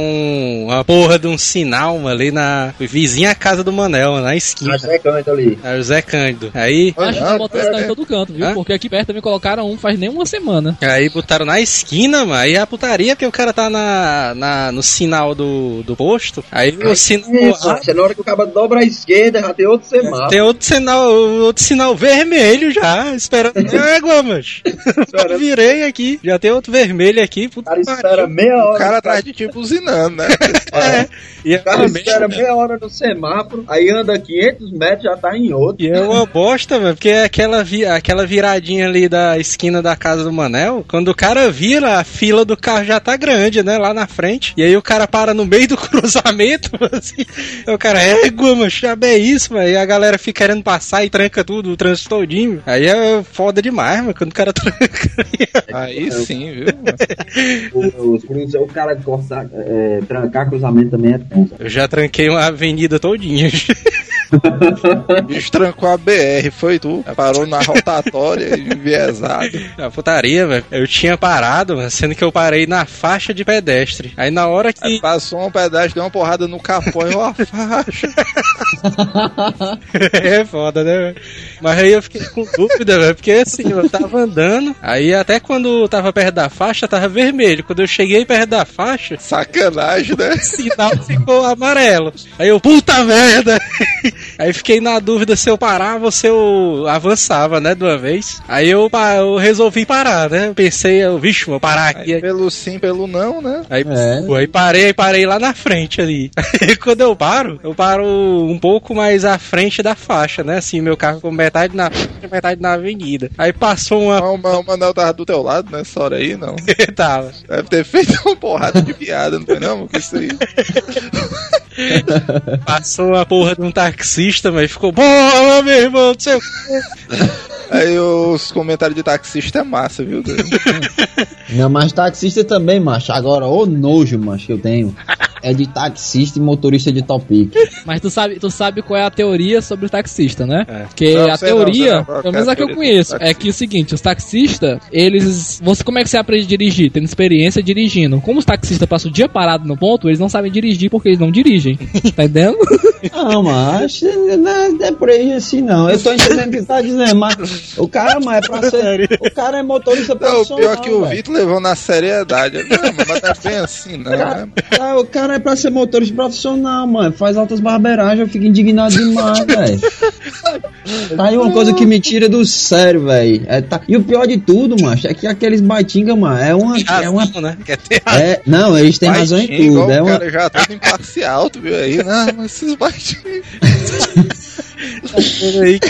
uma porra de um sinal mano, ali na vizinha casa do Manel, na esquina. A secante ali. É o Zé Cândido. Aí, Eu acho que tá botando sinal pera- em todo canto, viu? Hã? Porque aqui perto também colocaram um faz nem uma semana. aí botaram na esquina, mano. Aí a putaria, porque o cara tá na, na, no sinal do, do posto. Aí o sinal. Isso, é na hora que o cara dobra a esquerda, já tem outro semáforo. Tem outro sinal, outro sinal vermelho já, esperando água, mas. Virei aqui, já tem outro vermelho aqui. O Puta cara que espera meia hora. O cara atrás de ti buzinando, né? É. E é, O cara espera merda. meia hora no semáforo, aí anda 500 metros, já tá em outro. E é uma bosta, mano, porque é aquela, vi aquela viradinha ali da esquina da casa do Manel, quando o cara vira, a fila do carro já tá grande, né, lá na frente. E aí o cara para no meio do cruzamento, assim. O cara, égua, mano, já é isso, mano. E a galera fica querendo passar e tranca tudo, o trânsito todinho. Aí é foda demais, mano, quando o cara tranca. Aí sim, viu? mano? O, o, o cara cortar, é, trancar cruzamento também é tenso. Eu já tranquei uma avenida todinha. O bicho trancou a BR, foi tu. Parou na rotatória, enviesado. A putaria, velho. Eu tinha parado, sendo que eu parei na faixa de pedestre. Aí na hora que. Aí passou um pedaço, deu uma porrada no capô e ó, a faixa. é foda, né? velho? Mas aí eu fiquei com dúvida, velho, porque assim, eu tava andando, aí até quando tava perto da faixa, tava vermelho. Quando eu cheguei perto da faixa, Sacanagem, né? o sinal ficou amarelo. Aí eu, puta merda! Aí fiquei na dúvida se eu parava ou se eu avançava, né, de uma vez. Aí eu, eu resolvi parar, né? Pensei, eu, vixe, vou parar aqui. Aí, pelo sim, pelo não, né? Aí, É. pô, aí parei, parei lá na frente ali. Aí quando eu paro, eu paro um pouco mais à frente da faixa, né? Assim, meu carro com metade na frente e metade na avenida. Aí passou uma. Não, o Manel tava do teu lado nessa hora aí, não. Tava. Deve ter feito uma porrada de piada, não foi não? Com isso aí. Passou a porra de um taxista, mas ficou, boa, meu irmão, não sei o quê. Aí os comentários de taxista é massa, viu? Não, mas taxista também, macho. Agora, o nojo, macho, que eu tenho é de taxista e motorista de topic. Mas tu sabe, tu sabe qual é a teoria sobre o taxista, né? É. Porque Não, a não, teoria, não, qual pelo que é menos a que eu conheço, é que é o seguinte, os taxistas, eles. Você como é que você aprende a dirigir? Tendo experiência dirigindo. Como os taxistas passam o dia parado no ponto, eles não sabem dirigir porque eles não dirigem. Tá entendendo? Não, mas não é por aí assim, não. Eu tô entendendo o que você tá dizendo, mas o cara, mas é pra ser. O cara é motorista Não, o profissional. pior é que o. Vitor levou na seriedade. Não, mas não é bem assim, não. Cara, né? ah, o cara é pra ser motorista profissional, mano. Faz altas barbeiragens, eu fico indignado demais, velho. Tá aí uma coisa que me tira do sério, velho. É, tá... E o pior de tudo, macho, é que aqueles baitinga, mano, é uma. É uma Razão, né? É, não, eles têm razão em tudo. É o uma, cara já imparcial, tu viu aí? Não, esses baixinhos. aí que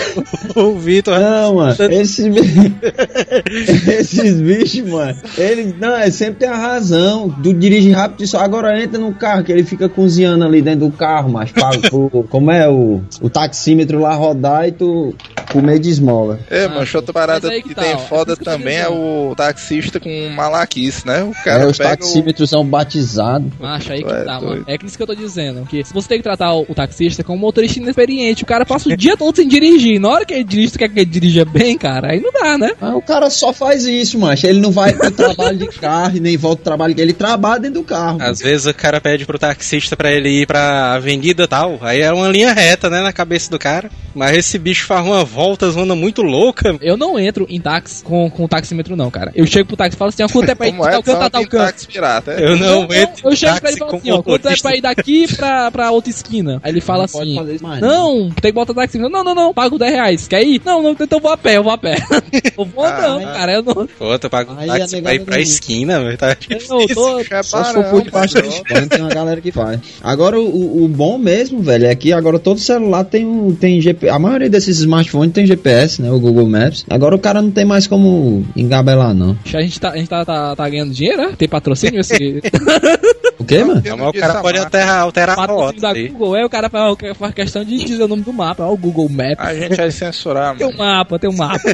o Vitor. Não, mano, esses, bi- esses bichos, mano, ele, não, é sempre tem a razão, tu dirige rápido e só agora entra no carro, que ele fica cozinhando ali dentro do carro, mas paga pro, como é o, o taxímetro lá rodar e tu comer de esmola. É, Ah, mas outra mas parada aí que que tá, tem ó, é foda tô também é o taxista com malaquice, né? O cara é, os pega o... taxímetros são batizados. Macho, aí que é tá, mano. É que isso que eu tô dizendo. Que se você tem que tratar o, o taxista como um motorista inexperiente, o cara passa o dia todo sem dirigir. Na hora que ele dirige, tu quer que ele dirija bem, cara? Aí não dá, né? Ah, o cara só faz isso, macho. Ele não vai pro trabalho de carro e nem volta pro trabalho. Ele trabalha dentro do carro. Às vezes o cara pede pro taxista pra ele ir pra avenida e tal. Aí é uma linha reta, né, na cabeça do cara. Mas esse bicho faz uma volta, zona muito louca. Eu não entro em táxi com, com taxímetro, não, cara. Eu chego pro táxi e falo assim, ó, quanto é pra ir é tal canto tal canto? pirata, é? Eu não, entro eu chego pra ele e falo assim, ó, quanto é pra ir daqui pra, pra outra esquina? Aí ele fala Não assim, não, tem que botar táxi. Não, não, não, pago 10 reais. Quer ir? Não, não, então eu vou a pé, eu vou a pé. eu vou Ah, andando, mas- cara, eu não... Pô, tu paga um táxi pra ir pra esquina, velho. Tá Eu não tô... É Só se for por panos, tem uma galera que faz. Agora, o, o bom mesmo, velho, é que agora todo celular tem um tem GPS. A maioria desses smartphones tem GPS, né? O Google Maps. Agora o cara não tem mais como engabelar, não. A gente tá, a gente tá, tá, tá ganhando dinheiro, né? Tem patrocínio esse quê, mano? Não, mas o cara pode alterar, alterar a rota. da aí. Google. Aí o cara faz, faz questão de dizer o nome do mapa. Ó, o Google Maps. A gente vai censurar, Tem um mano. mapa, tem um mapa.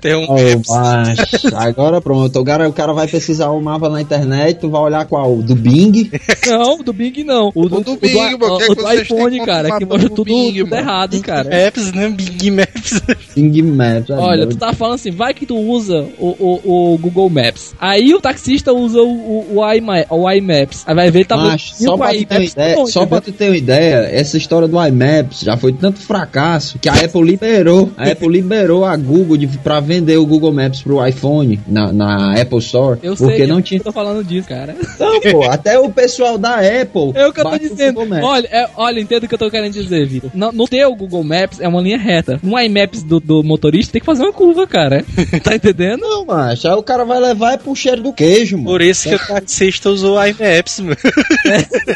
Tem um Ô, macho, agora pronto. O cara, o cara vai pesquisar o mapa na internet, tu vai olhar qual? Do Bing? não, do Bing não. O do, O do o Bing, do, pô, o é do vocês têm iPhone, o cara, que mostra do tudo, Bing, tudo mano? errado, cara. Maps, né? Big Maps. Bing Maps. é Olha, tu tá falando assim, vai que tu usa o, o, o Google Maps. Aí o taxista usa o, o, o, iMa- o iMaps. Aí vai ver, tá Macho, e só pra, tu ter uma ideia, não, só pra entendeu? tu ter uma ideia, essa história do iMaps já foi tanto fracasso que a Apple liberou. A Apple liberou a Google de, pra vender o Google Maps pro iPhone na, na Apple Store. Eu sei, porque não eu tinha. tô falando disso, cara. Não, pô, até o pessoal da Apple. É o que eu tô dizendo. Olha, é, olha, entenda o que eu tô querendo dizer, Vitor. No, no teu Google Maps é uma linha reta. No iMaps do, do motorista tem que fazer uma curva, cara. tá entendendo? Não, macho, aí o cara vai levar é pro cheiro do queijo, mano. Por isso que o taxista usou o iMaps, mano.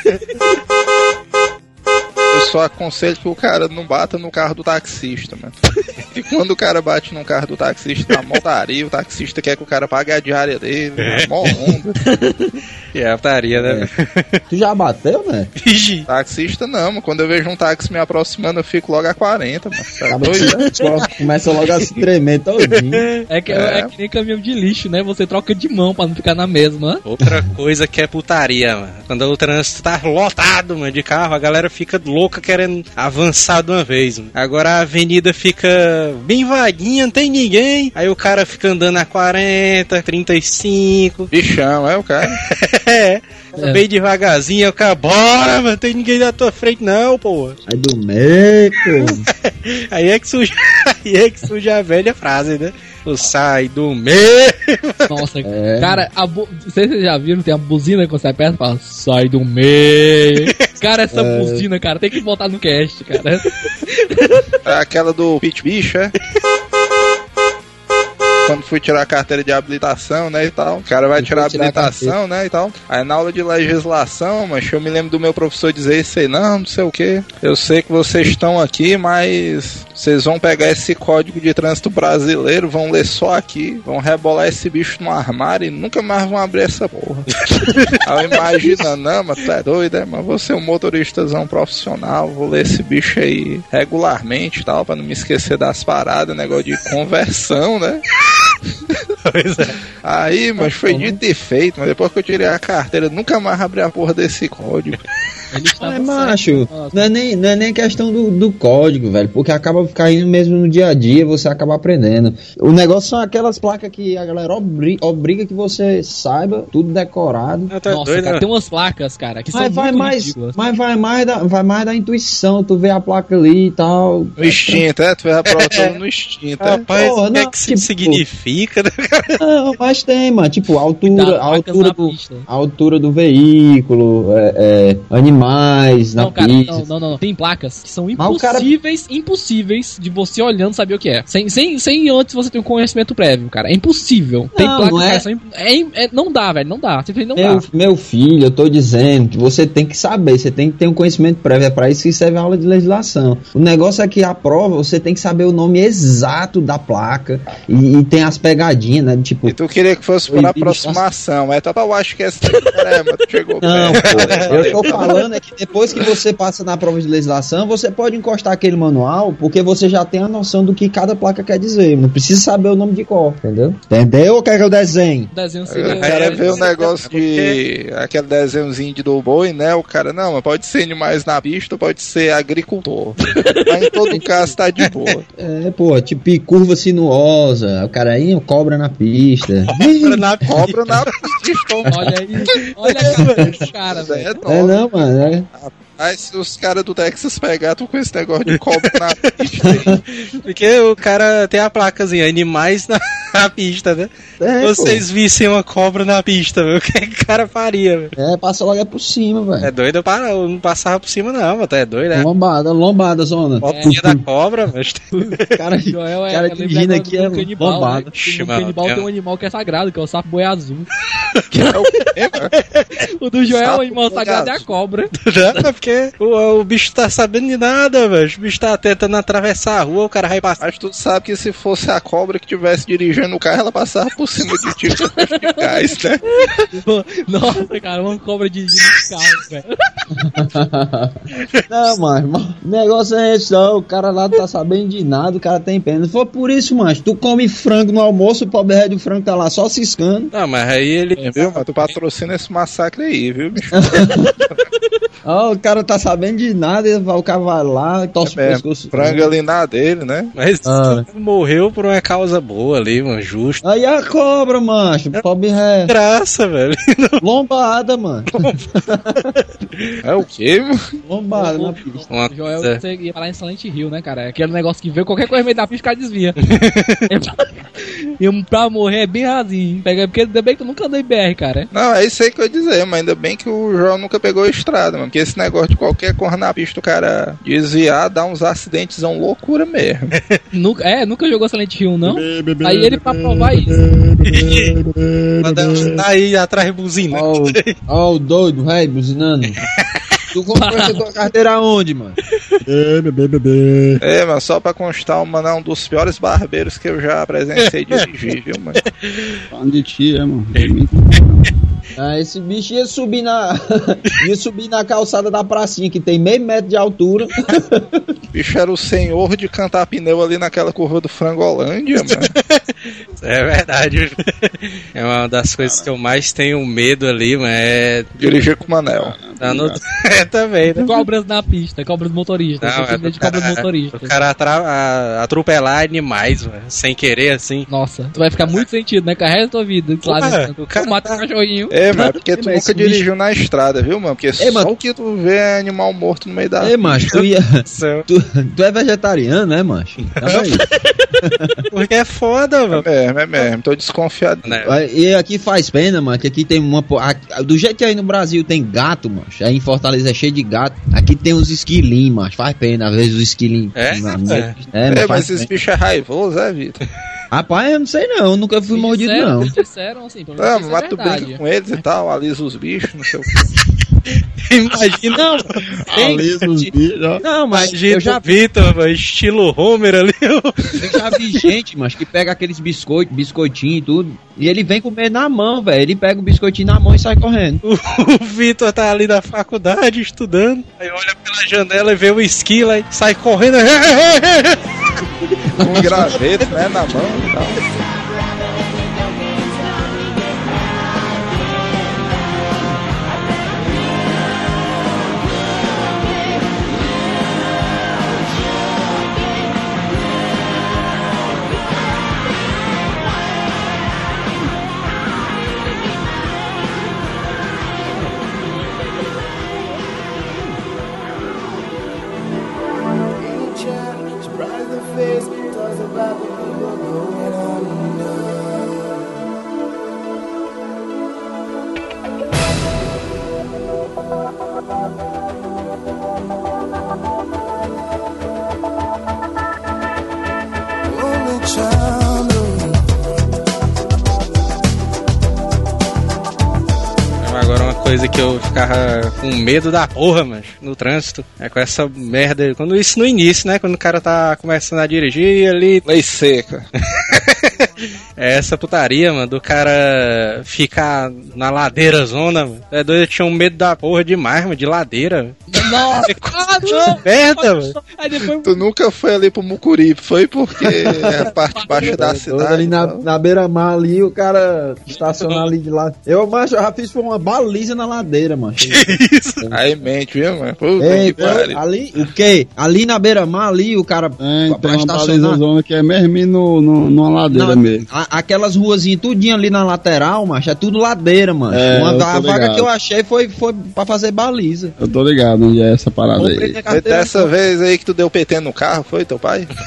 Eu só aconselho que o cara não bata no carro do taxista, mano. E quando o cara bate no carro do taxista na montaria, o taxista quer que o cara pague a diária dele, é. mó onda. Que é a putaria, né? Tu já bateu, né? Taxista não, mano. Quando eu vejo um táxi me aproximando, eu fico logo a 40, mano. Tá doido? que começa logo a se tremer todinho. É que, É. é. que nem caminhão de lixo, né? Você troca de mão pra não ficar na mesma. Outra coisa que é putaria, mano. Quando o trânsito tá lotado, mano, de carro, a galera fica louca querendo avançar de uma vez, mano. Agora a avenida fica bem vaguinha, não tem ninguém. Aí o cara fica andando a 40, 35. Bichão, é o cara. É. É. Bem devagarzinho, o cara, bora, mano, tem ninguém na tua frente, não, pô. Aí do meio, pô. Aí é que surge, aí é que surge a velha frase, né? O sai do meio. Nossa, É. cara, a bu... não sei se vocês já viram, tem a buzina que você aperta e fala, sai do meio. Cara, essa É. buzina, cara, tem que botar no cast, cara. Aquela do Pit Bicho, é? Quando fui tirar a carteira de habilitação, né, e tal. O cara vai tirar a habilitação, né, e tal. Aí na aula de legislação, mas eu me lembro do meu professor dizer isso aí, não, não sei o que. Eu sei que vocês estão aqui, mas vocês vão pegar esse código de trânsito brasileiro, vão ler só aqui, vão rebolar esse bicho no armário e nunca mais vão abrir essa porra. Aí eu imagino, não, mas tu é doido, é? Mas você é um motoristazão profissional, vou ler esse bicho aí regularmente e tal, pra não me esquecer das paradas, negócio de conversão, né? Pois é. Aí, mas foi dito e feito, mas depois que eu tirei a carteira, nunca mais abri a porra desse código. Ele certo. macho, não é, nem, não é nem questão do, do código, velho, porque acaba caindo mesmo no dia a dia, você acaba aprendendo. O negócio são aquelas placas que a galera obri- obriga que você saiba, tudo decorado. Eu tô Nossa, doido, cara, né? tem umas placas, cara, que Mas são vai muito mais, ridículas. mas vai mais da, vai mais da intuição, tu vê a placa ali e tal. No instinto, é? Tu vai a prova toda no instinto, é? Rapaz, o que é que isso tipo- significa, né? Não, mas tem, mano, tipo, a altura, a altura do, a altura do veículo, é, é, animais na Não, cara, pista. não, não, não. Tem placas que são Mas o cara- impossíveis, impossíveis de você olhando saber o que é. Sem, sem, sem antes você ter um conhecimento prévio, cara. É impossível. Tem Não, placas não é- que são imp- é, im- é- Não dá, velho. Não dá. Simplesmente não Meu, dá. meu filho, eu tô dizendo que você tem que saber, você tem que ter um conhecimento prévio, é pra isso que serve a aula de legislação. O negócio é que a prova, você tem que saber o nome exato da placa e, e tem as pegadinhas, né? Tipo, E tu queria que fosse por aproximação. É, tá, eu acho que essa é, mas tu chegou Não, pô, eu tô falando é que depois que você passa na prova de legislação, você pode encostar aquele manual, porque você já tem a noção do que cada placa quer dizer. Não precisa saber o nome de cor, entendeu? Entendeu ou quer que eu desenhe? O desenho O seria. cara vê o é negócio de. aquele desenhozinho de do boi, né? O cara, não, mas pode ser animais na pista, pode ser agricultor. mas em todo caso tá de boa. É, pô, tipo curva sinuosa, o cara aí, cobra na pista. Na Cobra na pista. Olha aí. Olha a desse cara, velho. É, É top. não, mano. É. Aí se os caras do Texas pegar tu com esse negócio de cobra na Porque o cara tem a placazinha, animais na, na pista, né? É, pô. Vocês vissem uma cobra na pista, meu, o que que o cara faria, meu? É, passa logo é por cima, velho. É doido, eu para, eu não passava por cima não, mas tu é doido, é? Lombada, lombada, zona. Botinha da cobra, mas... Cara, Joel é, cara é dirigindo aqui é canibal, lombada. né? Ixi, No canibal tem tem um- animal que é sagrado, que é o sapo boi azul. é o? O do Joel, Sapo o animal sagrado é a cobra. É porque o, o bicho tá sabendo de nada, velho. O bicho tá tentando atravessar a rua, o cara vai passar. Mas tu sabe que se fosse a cobra que tivesse dirigindo o carro, ela passava por cima de ti com caixa de gás, né? Nossa, cara, uma cobra de de carro, velho. Não, mano, mas o negócio é esse, ó, o cara lá não tá sabendo de nada, o cara tem pena. Se for por isso, mano, tu come frango no almoço, o pobre do frango tá lá só ciscando. Não, mas aí ele. Viu, mas tu patrocina esse massacre aí, viu, bicho? Ó, o cara tá sabendo de nada, e o cara vai lá, torce o É, pescoço. frango ali na dele, né? Mas Ah. morreu por uma causa boa ali, mano, justo. Aí a cobra, macho, pobre ré. Graça, velho. Lombada, mano. É o quê, mano? Lombada na pista. Uma O Joel coisa- você ia falar em Silent Hill, né, cara? É aquele negócio que vê qualquer coisa meio da pista, o cara desvia. e pra morrer é bem rasinho. Pega, porque ainda bem que tu nunca andou em BR, cara. Não, é isso aí que eu ia dizer, mas ainda bem que o João nunca pegou a estrada, mano. Porque esse negócio de qualquer cor na pista, o cara desviar, dá uns acidentes, é uma loucura mesmo. Nunca, é, nunca jogou Silent Hill, não? Aí ele pra provar isso. Tá aí atrás buzinando. Ó, o- ó o doido, rei, buzinando. Tu comprou essa tua carteira aonde, mano? É, mas só pra constar, o mano é um dos piores barbeiros que eu já presenciei dirigir, viu, mano? Falando de ti, é, mano. Ah, esse bicho ia subir na. ia subir na calçada da pracinha, que tem meio metro de altura. O bicho era o senhor de cantar pneu ali naquela curva do Frangolândia, mano. É verdade. É uma das coisas que eu mais tenho medo ali, mas é. Dirigir com o Manel. Tá no... É também, né? Cobras na pista, cobras motoristas. Não, é do cobras cara- motoristas. O cara atra- atropelar animais, mano, sem querer, assim. Nossa, tu vai ficar muito sentido, né? Com a resto da tua vida. Lá, o cara tu mata tá- um cachorrinho. É, mano, porque tu nunca esse bicho- dirigiu na estrada, viu, mano? Porque só mano. o que tu vê é animal morto no meio da. Ei, macho, tu ia. Tu, tu é vegetariano, né, macho? Também. Porque é foda, É mano. mesmo, é mesmo. Tô desconfiado. Né? E aqui faz pena, mano, que aqui tem uma. Do jeito que aí no Brasil tem gato, macho, aí em Fortaleza é cheio de gato. Aqui tem uns esquilinhos, macho. Faz pena, às vezes os esquilinhos. É? Na- É. é, É, mas mas faz esse pena. bicho é raivoso, é, Vitor? Rapaz, eu não sei não, nunca fui Me mordido, disseram, não. me disseram assim, pelo Não, menos é mas tu brinca com eles e tal, alisa os bichos, não sei o quê. Imagina, Não, tem. Alisa os bichos, ó. Não, mas imagina eu já, o Vitor, mano, estilo Homer ali. eu já vi gente, mas que pega aqueles biscoitos, biscoitinho e tudo, e ele vem comer na mão, velho. Ele pega o biscoitinho na mão e sai correndo. O, o Vitor tá ali na faculdade estudando. Aí olha pela janela e vê o esquilo aí sai correndo. Com um graveto, né, na mão e tal. Coisas que eu ficava com medo da porra, mano, no trânsito. É com essa merda. Quando isso no início, né? Quando o cara tá começando a dirigir ali. Lei seca. É essa putaria, mano, do cara ficar na ladeira zona, mano. É doido, eu tinha um medo da porra demais, mano, de ladeira. Nossa, ah, não. Merda, depois Tu nunca foi ali pro Mucuripe, foi porque é a parte baixa da cidade. ali na, então. na beira-mar ali, o cara estacionar ali de lado. Eu, mas eu já fiz foi uma baliza na ladeira, mano. Aí mente, viu, mano? Puta Ei, que pô, pariu. ali, o quê? Ali na beira-mar, ali, o cara. Tem, pra tem uma estacionar- baliza zona que é mesmo no, no, numa ladeira Não, mesmo. a- aquelas ruazinhas tudinho ali na lateral, macho, é tudo ladeira, mano. É, Uma, a vaga que eu achei foi, foi pra fazer baliza. Eu tô ligado onde é essa parada Comprei aí. Foi dessa vez aí que tu deu PT no carro, foi teu pai?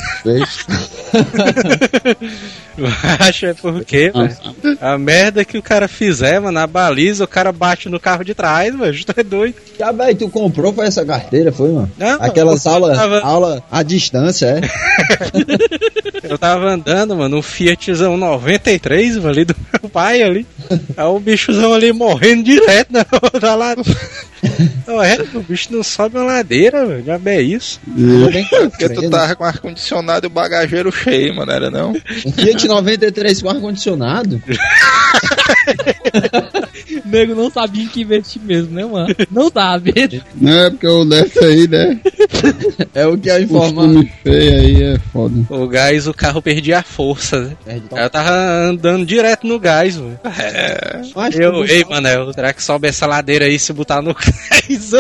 Acho é porque, velho. A merda que o cara fizer, mano, na baliza, o cara bate no carro de trás, mano. Tu é doido. Já, velho, tu comprou foi essa carteira, foi, mano? Não, Aquelas aulas tava- aula à distância, é? Eu tava andando, mano, um Fiatzão 93, mano, ali do meu pai ali. Aí o bichozão ali morrendo direto na, na ladeira. Não, é, o bicho não sobe a ladeira, velho. Já é isso. Bem Porque tu tava com ar-condicionado e o bagageiro cheio, mano, era não? Um Fiat 93 com ar-condicionado? o nego não sabia em que investir mesmo, né, mano? Não sabe. Não é porque o desse aí, né? É o que é informar. Costume feio aí é foda. O gás, o carro perdia a força, né? É, Aí eu tava andando direto no gás, mano. Mas Eu, ei, Manel, será que sobe essa ladeira aí se botar no gás?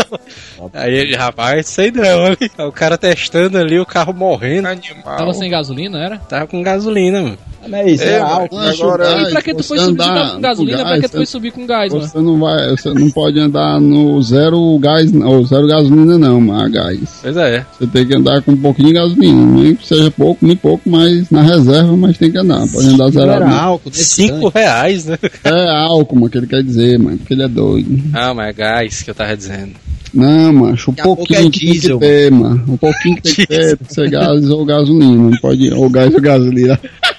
ó? Aí ele, rapaz, sei não. ali. Aí O cara testando ali, o carro morrendo. Animal. Tava sem gasolina, era? Tava com gasolina, mano. Não é isso, É, é, mano. álcool. Agora- Gás, E pra que tu foi subir com gasolina? Pra que tu foi subir com gás, mano? Você não vai, você não pode andar no zero gás, ou zero gasolina não, mas a gás. Pois é. Você tem que andar com um pouquinho de gasolina, nem que seja pouco, muito pouco, mas na reserva, mas tem que andar. Pode andar zero. era álcool. nesse Cinco reais, né? É álcool, mano, que ele quer dizer, mano, porque ele é doido. Ah, mas é gás que eu tava dizendo. Não, macho, a pouco pouquinho é que tem diesel, que ter, mano. O pouquinho que tem que ter, que ser gás ou gasolina, não pode, ou gás ou gasolina.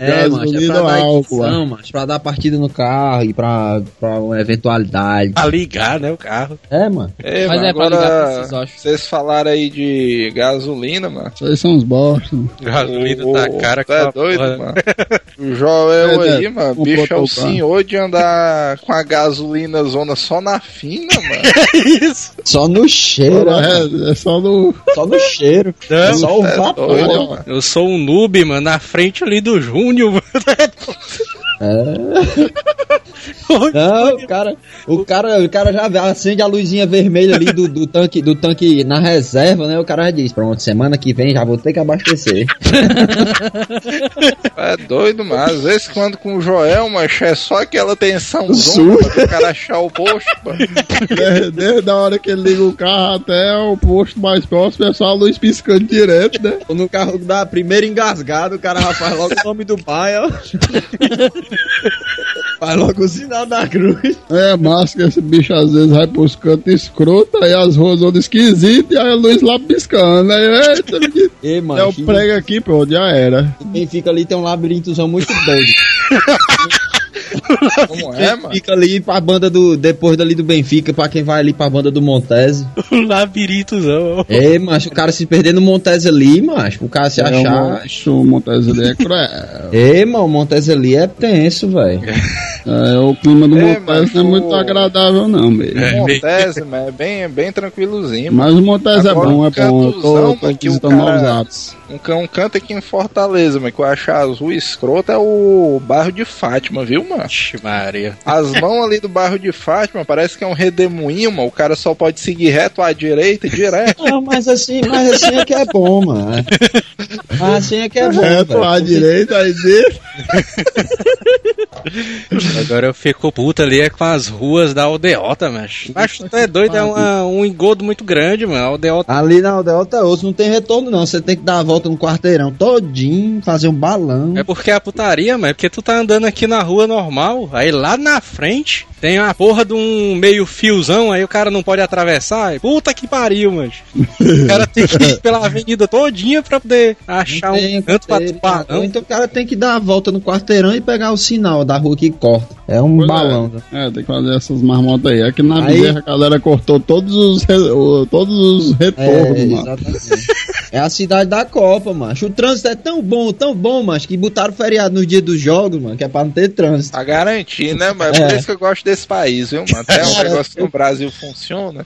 É, mano, é pra ou dar álcool, edição, mano. Pra dar partida no carro e pra, pra uma eventualidade. Pra ligar, né, o carro. É, mano. É, Mas mano, é pra ligar agora, pra acho. vocês falaram aí de gasolina, mano. Aí são os bosta. mano. Gasolina O- tá cara tu é doido, mano. O Joel É, aí, né? mano, O bicho é o senhor de andar com a gasolina zona só na fina, mano. Isso. Só no cheiro, né? É, é só no. Só no cheiro. Não, Só o É vapor. doido, mano. Eu sou um noob, mano, na frente ali do Júnior, mano. Não, o cara, o cara, o cara já acende a luzinha vermelha ali do, do tanque, do tanque na reserva, né? O cara já diz, pronto, semana que vem já vou ter que abastecer. É doido, mano. Às vezes quando com o Joel, macho, é só aquela tensão pra o cara achar o posto, mano. Desde, desde a hora que ele liga o carro até o posto mais próximo, é só a luz piscando direto, né? Quando o carro dá primeiro engasgado, o cara já faz logo o nome do pai, ó. Faz logo o sinal da cruz. É massa que esse bicho às vezes vai pros cantos escroto, aí as ruas todas esquisitas e aí a luz lá piscando. Aí, eita, menino, Ei, é mano, o prego aqui, pô, já era. quem fica ali tem um labirintozão muito doido. Como é, mano? Fica ali pra banda do. Depois dali do Benfica, pra quem vai ali pra banda do Montese. Um labirintozão. Ei, macho, o cara se perder no Montese ali, macho, o cara se É achar. o macho, o Montes ali é cruel. Ei, mano, o Montese ali é tenso, velho. É, o clima do É, Montes mas não é o- muito agradável, não, mesmo. É. Montese, mano, é bem, é bem tranquilozinho, mano. Mas o Montes é Agora, bom, um é bom. Eu tô, cantuzão, tô o visitando cara- novos atos. Um, can- um canto aqui em Fortaleza, mas que eu acho azul escroto é o bairro de Fátima, viu, mano? Ixi, Maria. As mãos ali do bairro de Fátima parece que é um redemoinho, mano. O cara só pode seguir reto à direita e direto. Não, mas assim, mas assim é que é bom, mano. Mas assim é que é bom. Reto à direita, aí dele. Agora eu fico puta ali é com as ruas da aldeota, macho. Macho, tu é doido, é uma- um engodo muito grande, mano. A aldeota. Ali na Aldeota Osso não tem retorno, não. Você tem que dar a volta no quarteirão todinho, fazer um balão. É porque a putaria, mano, é porque tu tá andando aqui na rua normal, normal, aí lá na frente tem a porra de um meio fiozão, aí o cara não pode atravessar. Puta que pariu, mano. O cara tem que ir pela avenida todinha pra poder achar tem um canto pra quarteirão. disparar. Então o cara tem que dar a volta no quarteirão e pegar o sinal da rua que corta. É um Pois é. balão. né? É, tem que fazer essas marmotas aí. Aqui na Aí- Bezerra a galera cortou todos os, re- todos os retornos, É, mano. exatamente. É a cidade da Copa, macho. O trânsito é tão bom, tão bom, macho, que botaram feriado nos dias dos jogos, mano, que é pra não ter trânsito. Tá garantindo, né, mano? É por É. isso que eu gosto desse país, viu, mano? Até um negócio que no Brasil funciona.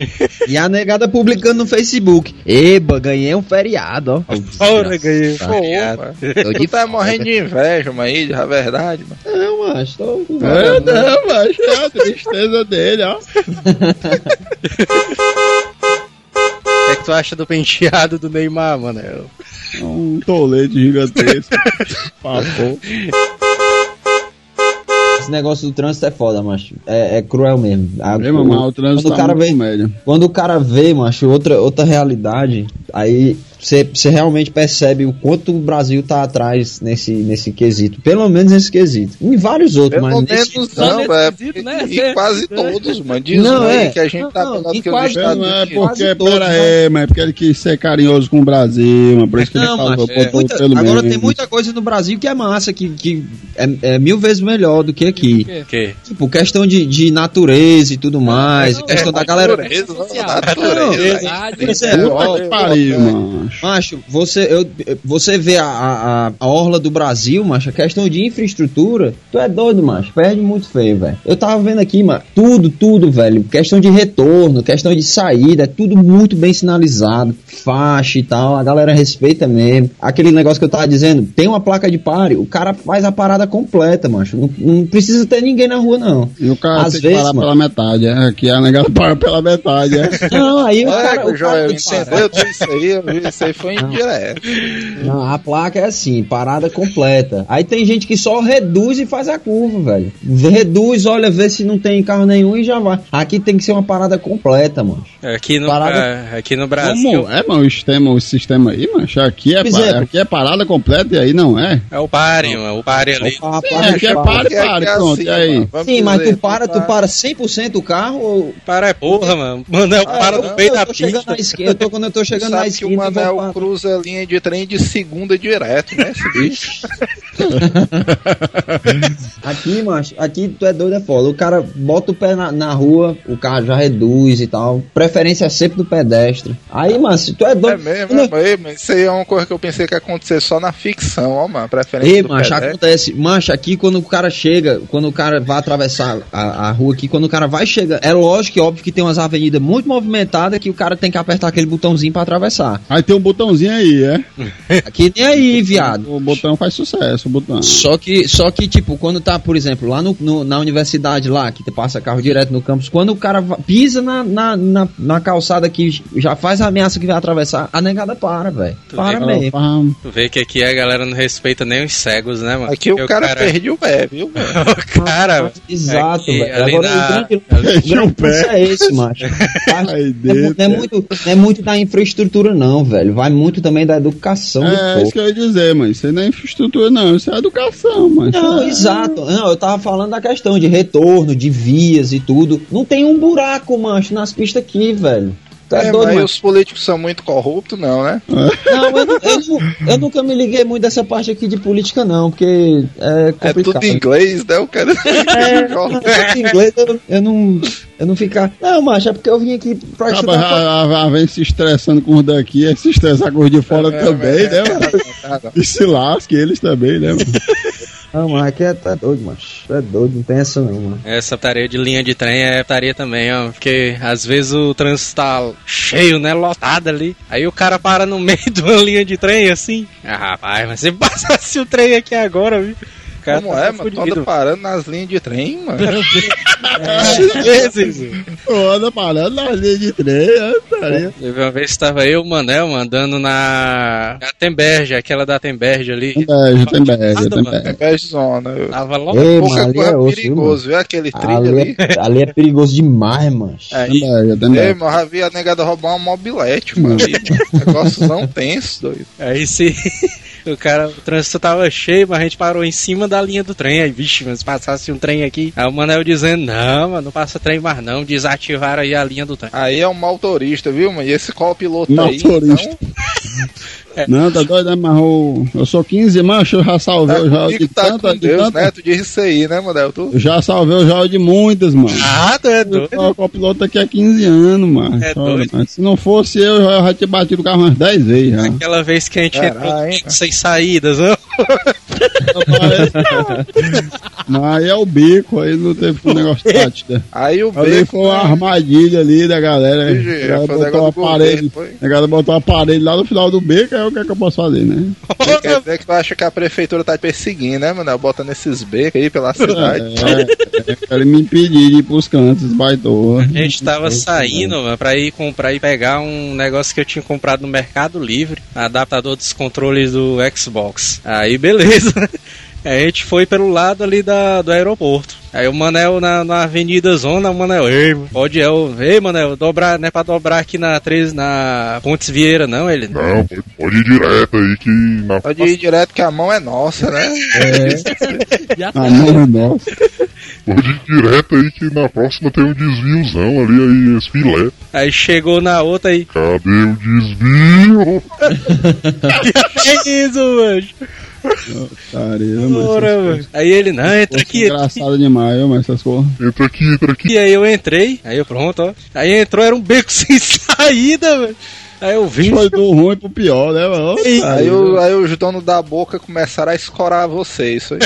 E a negada publicando no Facebook. Eba, ganhei um feriado, ó. Ora, ganhei. Pô, feriado. Tu tá morrendo de inveja, mano, aí, a verdade, mano. Não, macho, tô com É, não, mas é a tristeza dele, ó. O é tu acha do penteado do Neymar, mano? Eu- É Um tolete gigantesco. Papo. Esse negócio do trânsito é foda, macho. É, é cruel mesmo. A- Mesmo, mas o trânsito quando o tá cara muito vê, quando o cara vê, macho, outra, outra realidade, aí você realmente percebe o quanto o Brasil tá atrás nesse, nesse quesito. Pelo menos nesse quesito. Em vários outros, Pelo mas nesse... menos só não, nesse velho. quesito, né? E, e quase todos, mano. Diz Não, aí é. que a gente tá Não, e do que quase- Não é porque, Quase todos, pera né? aí, mas é porque ele quis ser carinhoso com o Brasil, mas por isso que ele Não, falou, botou muita- pelo agora menos. tem muita coisa no Brasil que é massa, que, que é, é mil vezes melhor do que aqui. Que? Tipo, questão de, de natureza e tudo mais, Não, questão é, da galera. natureza, natureza. Pois é, Puta ó, que pariu, mano. Macho, você, eu, você vê a, a, a orla do Brasil, macho, a questão de infraestrutura, tu é doido, macho, perde muito feio, velho. Eu tava vendo aqui, mano, tudo, tudo, velho, questão de retorno, questão de saída, é tudo muito bem sinalizado, faixa e tal, a galera respeita mesmo. Aquele negócio que eu tava dizendo, tem uma placa de pare, o cara faz a parada completa, macho, não, não precisa ter ninguém na rua, não. E o cara Às tem que vezes, parar mano. pela metade, é. Aqui a negada para pela metade, é. Não, aí o É, cara... que o entendeu tudo isso aí, eu vi, isso aí foi indireto. Não, a placa é assim, parada completa. Aí tem gente que só reduz e faz a curva, velho. Reduz, olha, vê se não tem carro nenhum e já vai. Aqui tem que ser uma parada completa, mano. Aqui no, Parada- é, aqui no Brasil Como é, mano, o sistema, o sistema aí, mano? Aqui é, pa- é. aqui é parada completa e aí não é? é o pare, é o pare ali. A Sim, placa aqui é pare, pare, é pronto, assim, e aí? Sim, mas dizer, tu para, tu tá- para 100% o carro ou... Para é porra, mano. Mano, é o para eu, no meio eu da tô chegando pista. na esquina, eu tô, quando eu tô chegando na esquina... parar. cruza a linha de trem de segunda direto, né? esse bicho? Aqui, macho, aqui tu é doido, é foda. O cara bota o pé na, na rua, o carro já reduz e tal. Preferência é sempre do pedestre. Aí, mano, se tu é É doido... mesmo, Quando- é mesmo. Isso aí é uma coisa que eu pensei que ia acontecer só na ficção, ó, mano. Preferência Ei, do mancha, pedestre. acontece. Mancha, aqui quando o cara chega, quando o cara vai atravessar a, a rua aqui, quando o cara vai chegar, é lógico e óbvio que tem umas avenidas muito movimentadas que o cara tem que apertar aquele botãozinho pra atravessar. Aí tem um botãozinho aí, é? Aqui nem aí, viado. O botão faz sucesso, o botão. Só que, só que, tipo, quando tá, por exemplo, lá no, no- na universidade lá, que passa carro direto no campus, quando o cara pisa na, na, na, na calçada que já faz a ameaça que vai atravessar, a negada para, velho. Para vê? mesmo. Ah, Tu vê que aqui a galera não respeita nem os cegos, né, mano? Aqui o Porque cara, perde o pé, viu, mano? O cara, Exato, velho. Agora na- o grande, lance é esse, macho. Não é, não, é muito, não é muito da infraestrutura, não, velho. Vai muito também da educação do É, povo. isso que eu ia dizer, mas isso não é infraestrutura, não. Isso é educação. Isso Não, é- exato. Não, eu tava falando da questão de retorno, de vias e tudo. Não tem um buraco, mancho, nas pistas aqui, velho. Tu é, É, doido, mas mano. os políticos são muito corruptos, não, né? Não, eu, não- eu eu nunca me liguei muito dessa parte aqui de política, não, porque é É complicado. tudo em inglês, né? O cara É, não, em inglês eu, eu não. Eu não ficar. Não, macho, é porque eu vim aqui pra estudar. a, a, a, vem se estressando com os daqui, aí se estressar com os de fora É, também, é, né, mano? E se lasque eles também, né, mano? Não, mas aqui é, tá doido. Tu é doido, não tem essa não, mano. essa tarefa de linha de trem é tarefa também, ó. Porque às vezes o trânsito tá cheio, né? Lotado ali. Aí o cara para no meio de uma linha de trem assim. Ah, rapaz, mas se passasse o trem aqui agora, viu? O cara Como tá é, mano? fudido. Toda parando nas linhas de trem, mano. vezes. Ô, anda parando na linha de trem, anda Teve uma vez que estava eu, o Manel, mandando na Atemberge, aquela da Atemberge ali. Tem bege, tem bege, Nada, tem mano. bege. É zona. Eu... Tava logo. Ei, Pouca mano, ali coisa é osso, perigoso, viu? Aquele mano? trilho Ali ali. é, ali é perigoso demais, mano. Tem Aí, bege, tem Ei, eu já vi a negada roubar uma mobilete, mano. ali, mano. Negóciozão tenso, doido. aí se o cara, o trânsito tava cheio, mas a gente parou em cima da linha do trem. Aí, vixe, mas se passasse um trem aqui. Aí o Manel dizendo: Não, mano, não passa trem mais não. Desativaram aí a linha do trem. Aí é um motorista, viu, mano? E esse copiloto aí. Motorista. Então, Não, tá doido, né? Mas eu, eu sou 15, mas eu já salvei tá o já comigo, de tá tanta, de Deus, tanta. né? Tu disse isso aí, né, Manel? Tu? Eu já salvei o já de muitas, mano. Ah, tu é doido. Eu sou copiloto aqui há 15 anos, mano. É Olha, doido. mas se não fosse eu, eu já tinha batido o carro umas 10 vezes já. Aquela vez que a gente entrou Caralho, hein? sem saídas, não? Mas aí é o bico, aí não teve um negócio tático. né? Aí o Ali beco. foi uma armadilha ali da galera. Vixe, A galera um botou uma parede. governo? A galera botou uma parede lá no final do beco, aí o que é que eu posso fazer, né? Quer dizer que tu acha que a prefeitura tá te perseguindo, né, Manel? Botando esses becos aí pela cidade. É, é, querem me impedir de ir pros cantos, baitou. A gente tava saindo, mano, pra ir comprar e pegar um negócio que eu tinha comprado no Mercado Livre, adaptador dos controles do Xbox. Aí beleza. A gente foi pelo lado ali da, do aeroporto. Aí o Manel na, na Avenida Zona, o Manel, ei, pode é o. Ei, Manel, dobrar, não é pra dobrar aqui na 13, na Pontes Vieira, não, ele. Não, pode, pode ir direto aí que na Pode ir direto que a mão é nossa, né? Já A mão é nossa. Pode ir direto aí que na próxima tem um desviozão ali, aí esse filé. Aí chegou na outra aí. Cadê o desvio? Que isso, mano? Caramba, mano. Aí ele, não, entra aqui. Engraçado demais, viu, mas essas coisas. Entra aqui, entra aqui. E aí eu entrei, aí eu pronto, ó. Aí entrou, era um beco sem saída, velho. Aí eu vim. Foi do ruim pro pior, né, mano? Ei, Aí, o, aí os donos da boca começaram a escorar vocês. Isso aí.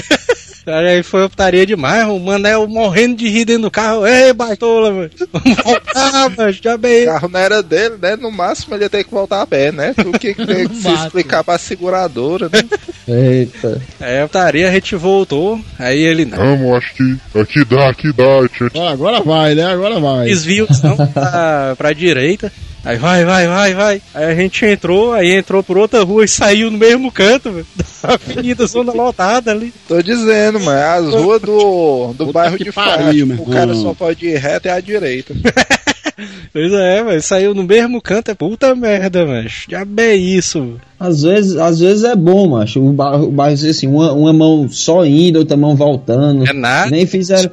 Aí foi optaria demais, o Manel morrendo de rir dentro do carro. Ei, baitola, velho. Vamos voltar, mano. Já O bem. carro não era dele, né? No máximo ele ia ter que voltar a pé, né? O que, que tem que se explicar pra seguradora, né? Eita. Aí a optaria, a gente voltou. Aí ele, não. Vamos, acho que aqui dá, aqui dá. Ah, agora vai, né? Agora vai. Desvio não, pra, pra direita. Aí vai, vai, vai, vai. Aí a gente entrou, aí entrou por outra rua e saiu no mesmo canto, velho. Da avenida zona lotada ali. Tô dizendo, mano. As ruas do, do Puta bairro de pariu, Fátima. O cara só pode ir reto e à direita. Pois é, mas saiu no mesmo canto, é puta merda, mas já bem isso. mano. Às vezes, às vezes é bom, macho. O bairro, o bairro assim, uma, uma mão só indo, outra mão voltando. É nada. Nem fizeram.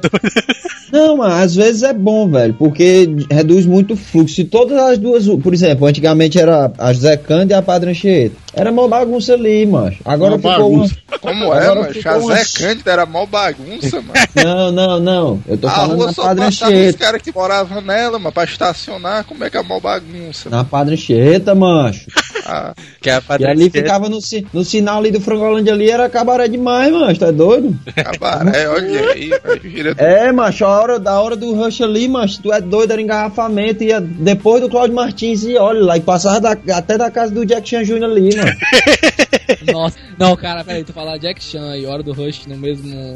Não, mas às vezes é bom, velho, porque reduz muito o fluxo. Se todas as duas, por exemplo, antigamente era a José Cândido e a Padre Anchieta. Era uma bagunça ali, macho. Agora Uma ficou bagunça. Como é, mano? ficou José uma- Cândido era mó bagunça, mano. uma. Não, não, não. Eu tô A falando na só Padre passava os Anchieta. caras que moravam nela, mano, pra estacionar. Como é que é mó bagunça? Na Padre Anchieta, macho. Ah, Que é E ali ficava no, no sinal ali do Frangolândia ali, era cabaré demais, macho. Tá doido? cabaré, olha aí, velho. É, macho, a hora, da hora do rush ali, macho, tu é doido, era engarrafamento, ia depois do Claudio Martins e olha lá, e passava da- até da casa do Jack Chan Jr. ali, mano. Nossa. Não, cara, peraí, tu falar Jack Chan e Hora do Rush no mesmo.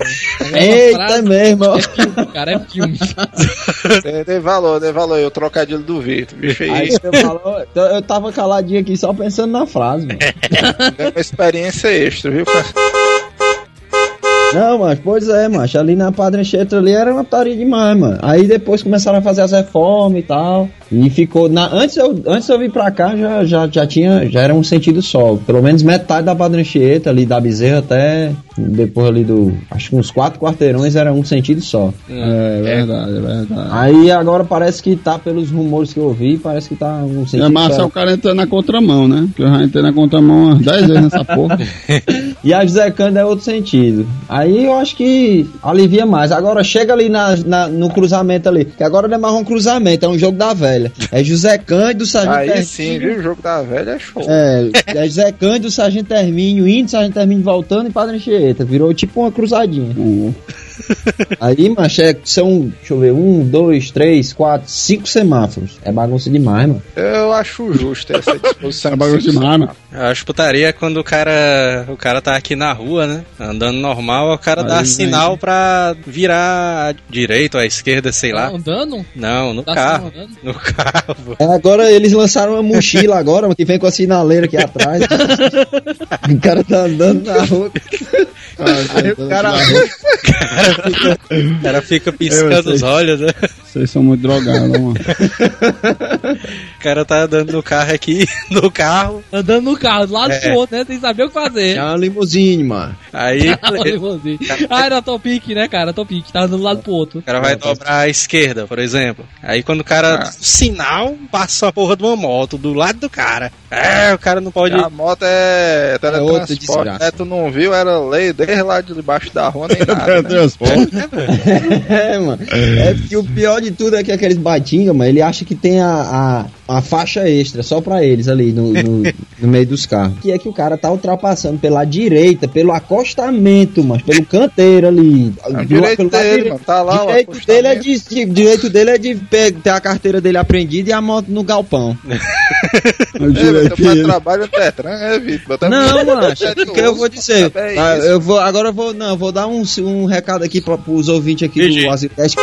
Eita frase, mesmo, ó. É filme, cara, é filme. Tem, tem valor, tem valor. aí, O trocadilho do Vitor, bicho aí. Aí você falou, então eu tava caladinho aqui só pensando na frase, mano. É uma experiência extra, viu? Não, mas pois é, macho, ali na Padre Anchieta ali era uma putaria demais, mano. Aí depois começaram a fazer as reformas e tal, e ficou, na, antes, eu, antes eu vir pra cá já, já, já tinha, já era um sentido só, pelo menos metade da Padre Anchieta, ali da Bezerra até, depois ali do, acho que uns quatro quarteirões era um sentido só. É verdade, é verdade. Aí agora parece que tá, pelos rumores que eu ouvi, parece que tá um sentido É massa só. o cara entrar na contramão, né? Porque eu já entrei na contramão umas 10 vezes nessa porra. E a José Cândido é outro sentido. Aí eu acho que alivia mais. Agora chega ali na, na- no cruzamento ali, que agora não é mais um cruzamento, é um jogo da velha. É José Cândido, Sargento Aí Hermínio. sim, viu? O jogo da velha é show. É, é José Cândido, Sargento Hermínio, indo, Sargento Hermínio voltando e Padre Anchieta. Virou tipo uma cruzadinha. Um- Aí, macho, é, são, deixa eu ver, um, dois, três, quatro, cinco semáforos. É bagunça demais, mano. Eu acho justo essa disposição. É bagunça demais, mano. Eu acho putaria quando o cara. O cara tá aqui na rua, né? Andando normal, o cara Aí dá vem. sinal pra virar à direita ou à esquerda, sei lá. Tá andando? Não, no Tá carro. No carro. É, Agora eles lançaram uma mochila agora, mano, que vem com a sinaleira aqui atrás. o cara tá andando na rua. Aí o cara O cara fica piscando os olhos, né? Vocês são muito drogados, mano. O cara tá andando no carro aqui, no carro. Andando no carro, do lado É. pro outro, né? Sem saber o que fazer. É uma limusine, mano. Aí ah, era topic, né, cara? Topic, tá andando do lado pro outro. o cara vai dobrar à esquerda, por exemplo. Aí quando o cara. Ah. Sinal, passa a porra de uma moto do lado do cara. É, o cara não pode. A moto é outra teletransporte, desgraça. né? Tu não viu, era lei desde lá de debaixo da rua, nem nada. né? Transporte. É, mano. É que o pior de tudo é que aqueles batinga, mano, ele acha que tem a, a, a faixa extra só pra eles ali no, no, no meio dos carros. Que é que o cara tá ultrapassando pela direita, pelo acostamento, mas pelo canteiro ali. É direito dele, mano. Tá lá o direito dele, é de, de- direito dele é de pe- ter a carteira dele apreendida e a moto no galpão. O É, faz trabalho no Tetran, é, Vitor? Não, mano, o que eu vou dizer. É Ah, eu vou, agora eu vou, não, eu vou dar um, um recado aqui para os ouvintes aqui Entendi. do Aziteste.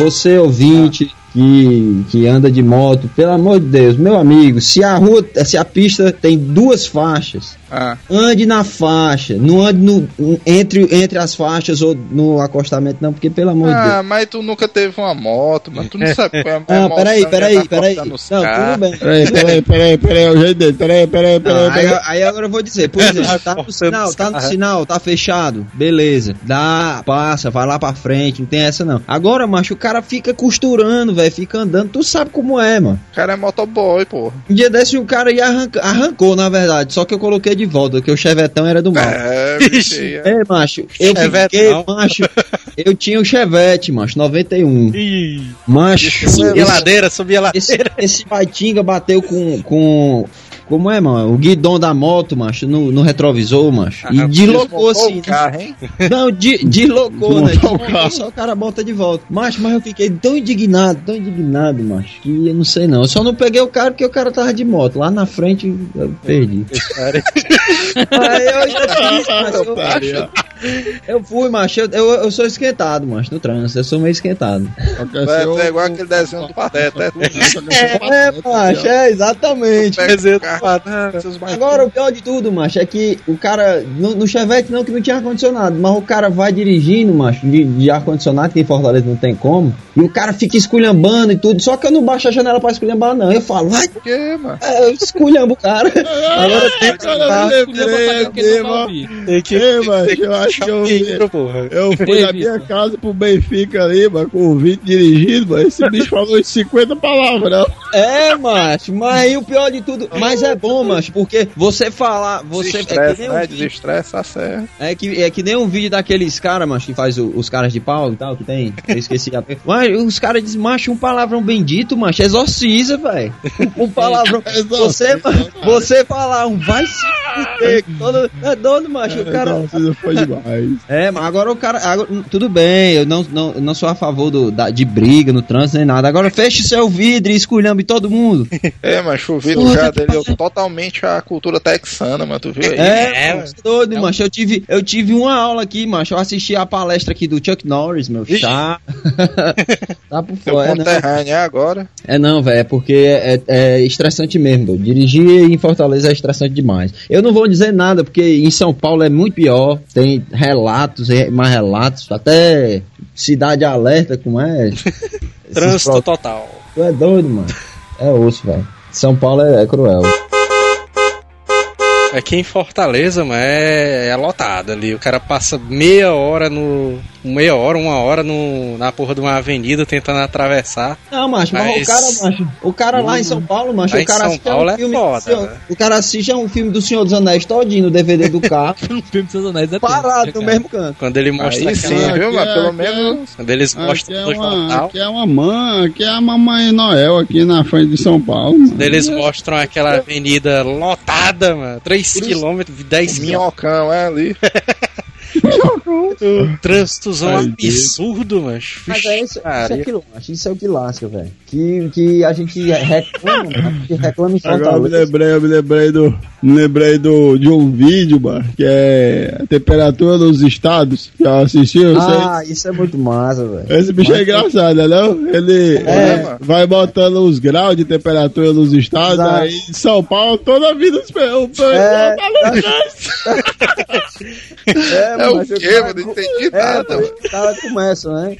Você ouvinte que, que anda de moto, pelo amor de Deus, meu amigo, se a rua, se a pista tem duas faixas, Ah, ande na faixa, não ande no, entre, entre as faixas ou no acostamento, não, porque pelo amor de Deus. ah, mas tu nunca teve uma moto, mas tu não sabe qual é a Ah, emoção peraí, que peraí, tá peraí. os Não, tudo bem. Peraí, peraí, peraí, peraí, é o jeito dele. Peraí, peraí, peraí, peraí. aí, aí agora eu vou dizer, por exemplo, tá no sinal, tá no sinal, tá fechado, beleza. Dá, passa, vai lá pra frente, não tem essa não. Agora, macho, o cara fica costurando, velho, fica andando, tu sabe como é, mano. O cara é motoboy, porra. Um dia desse o cara ia arranca, arrancou, na verdade, só que eu coloquei de volta, porque o chevetão era do mal. É. É, macho, eu fiquei, Chevetão. macho, eu tinha o Chevette, macho, 91. Ih, Macho, subir a esse- ladeira, subir a ladeira. esse, esse Baitinga bateu com, com. Como é, mano? O guidão da moto, macho, no, no retrovisor, macho. E Ah, deslocou assim. o carro, hein? Não, de, deslocou, né? Desmontou o carro. Só o cara bota de volta. Macho, mas eu fiquei tão indignado, tão indignado, macho, que eu não sei não. Eu só não peguei o cara porque o cara tava de moto. Lá na frente eu perdi. Aí eu já disse, macho, eu. Eu fui, macho. Eu, eu, eu sou esquentado, macho, no trânsito. Eu sou meio esquentado. Vai é igual aquele desenho do Pateta. É tudo. É, macho, é, exatamente. Agora, o pior de tudo, macho, é que o cara, no, no Chevette não, que não tinha ar-condicionado, mas o cara vai dirigindo, macho, de, de ar-condicionado, que em Fortaleza não tem como, e o cara fica esculhambando e tudo, só que eu não baixo a janela pra esculhambar, não. Eu falo, vai, Por quê, mano? é, eu esculhambo o cara. Agora tem que Cara, eu lembrei, eu eu porra. Eu fui da minha casa pro Benfica ali, mano, com o Vitor dirigindo, mano. Esse bicho falou em 50 palavrão. É, macho, mas aí o pior de tudo, mas é bom, macho, porque você falar, você é que nem um né? vídeo- Desestresse, certo. É que, é que nem um vídeo daqueles caras, macho, que faz o- os caras de pau e tal, que tem. Eu esqueci a. Mas os caras dizem, macho, um palavrão bendito, macho, exorciza, velho. Um palavrão. você, você falar um vai se fuder. todo- É doido, macho. O cara. Não, foi demais. É, mas agora o cara. agora- tudo bem, eu não, não, não sou a favor do, da- de briga no trânsito nem nada. Agora feche seu vidro e esculhambe todo mundo. É, mas chovido Puta já que dele totalmente a cultura texana, mano. Tu viu aí? É, É, mano, você é doido, macho. Eu tive, eu tive uma aula aqui, macho. Eu assisti a palestra aqui do Chuck Norris, meu. Ixi. Tá. tá por fora. É, conterrâneo é agora. É não, velho, é porque é, é estressante mesmo. doido. Dirigir em Fortaleza é estressante demais. Eu não vou dizer nada, porque em São Paulo é muito pior. Tem relatos, mais relatos, até cidade alerta, como é? Trânsito pro- total. Tu é doido, mano. É osso, velho. São Paulo é, é cruel. Aqui em Fortaleza, mano, é, é lotado ali. O cara passa meia hora no. Meia hora, uma hora no, na porra de uma avenida tentando atravessar. Não, macho, mas, Mas- o cara, macho, o cara lá em São Paulo, macho, Lá o cara São Paulo um é filme. foda, o- né? o cara assiste a um filme do Senhor dos Anéis todinho no DVD do carro, O filme dos seus anéis é parado tenso, no mesmo canto. Quando ele mostra Aí sim, aquela. viu, aqui mano? é- Pelo aqui é- menos. Quando eles Aqui mostram é, uma, aqui é uma mãe, aqui é a mamãe Noel aqui na frente de São Paulo. Quando eles mostram aquela avenida lotada, mano. 3 km, 10 km. Minhocão, é ali. Trânsitozão Ai, absurdo, macho. Mas é isso, isso é que lasca, isso é o que lasca, velho. Que, que a gente reclama, a gente reclama em Agora eu me lembrei, eu me lembrei do. Me lembrei do, de um vídeo, mano, que é a temperatura nos estados. Já assistiu? Isso aí? Ah, isso é muito massa, velho. Esse bicho é engraçado, né? Não? Ele É. vai botando os graus de temperatura nos estados, Exato. aí em São Paulo toda a vida o pessoal É. tá no É o mas quê, cara- mano? Não entendi É, nada, mano. os caras começam, né?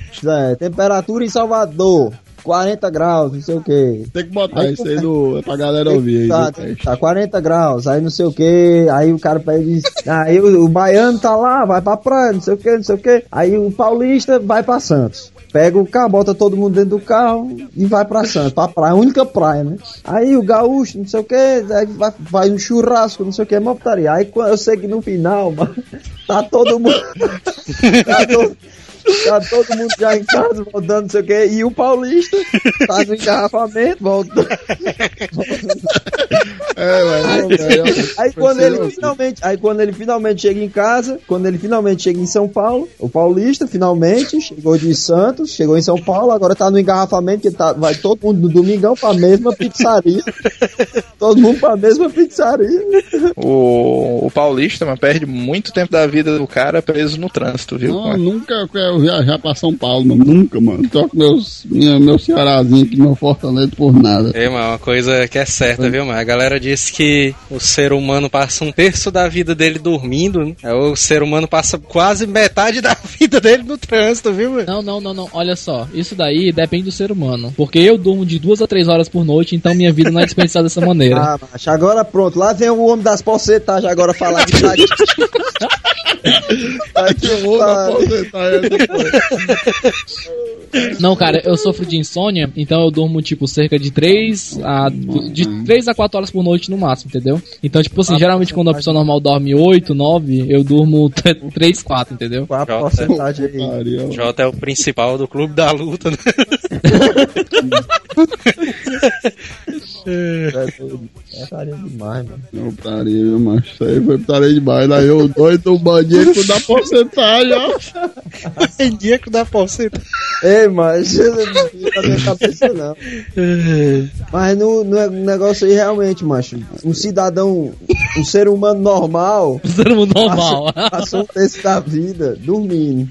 É, temperatura em Salvador, 40 graus, não sei o quê. Tem que botar Aí isso aí no, pra galera ouvir aí. Tá, tá 40 graus, aí não sei o que, aí o cara pede. Aí o, o baiano tá lá, vai pra praia, não sei o que, não sei o que. Aí o paulista vai pra Santos. Pega o carro, bota todo mundo dentro do carro e vai pra Santos, pra praia, a única praia, né? Aí o gaúcho, não sei o que, vai, vai no churrasco, não sei o que, é uma putaria. Aí quando- eu sei que no final, mano, tá todo mundo. tá todo, Tá todo mundo já em casa, voltando, não sei o que, e o paulista tá no engarrafamento, voltando. É, mas, Aí quando ele finalmente, aí quando ele finalmente chega em casa, quando ele finalmente chega em São Paulo, o paulista finalmente chegou de Santos, chegou em São Paulo, agora tá no engarrafamento que tá, vai todo mundo no domingão pra mesma pizzaria. todo mundo pra mesma pizzaria. O, o paulista, mano, perde muito tempo da vida do cara preso no trânsito, viu? Não, nunca quero viajar pra São Paulo, mano. Nunca, mano. Toco meus, minha, meu Cearazinho aqui, meu Fortaleza por nada. É, mas uma coisa que é certa, viu, mano? A galera diz que o ser humano passa um terço da vida dele dormindo, né? É, O ser humano passa quase metade da vida dele no trânsito, viu, mano? Não, não, não, não. Olha só, isso daí depende do ser humano. Porque eu durmo de duas a três horas por noite, então minha vida não é desperdiçada dessa maneira. Ah, macho, agora pronto, lá vem o homem das porcentagens agora falar de. Ai, que coisa. Não, cara, eu sofro de insônia, então eu durmo, tipo, cerca de 3 a, de 3 a 4 horas por noite no máximo, entendeu? Então, tipo assim, geralmente quando a pessoa normal dorme 8, 9, eu durmo 3, 4, entendeu? Qual a porcentagem aí? Jota é o principal do clube da luta, né? É faria demais, mano. Não, pariu, viu, macho. Isso aí foi putaria demais. Daí eu doido, o bandido da porcentagem, ó. Que dá porcentagem. Ei, mas eu não na minha cabeça, não. Mas no, no negócio aí, realmente, macho, um cidadão, um ser humano normal, Todo mundo normal. Passou, passou um terço da vida dormindo.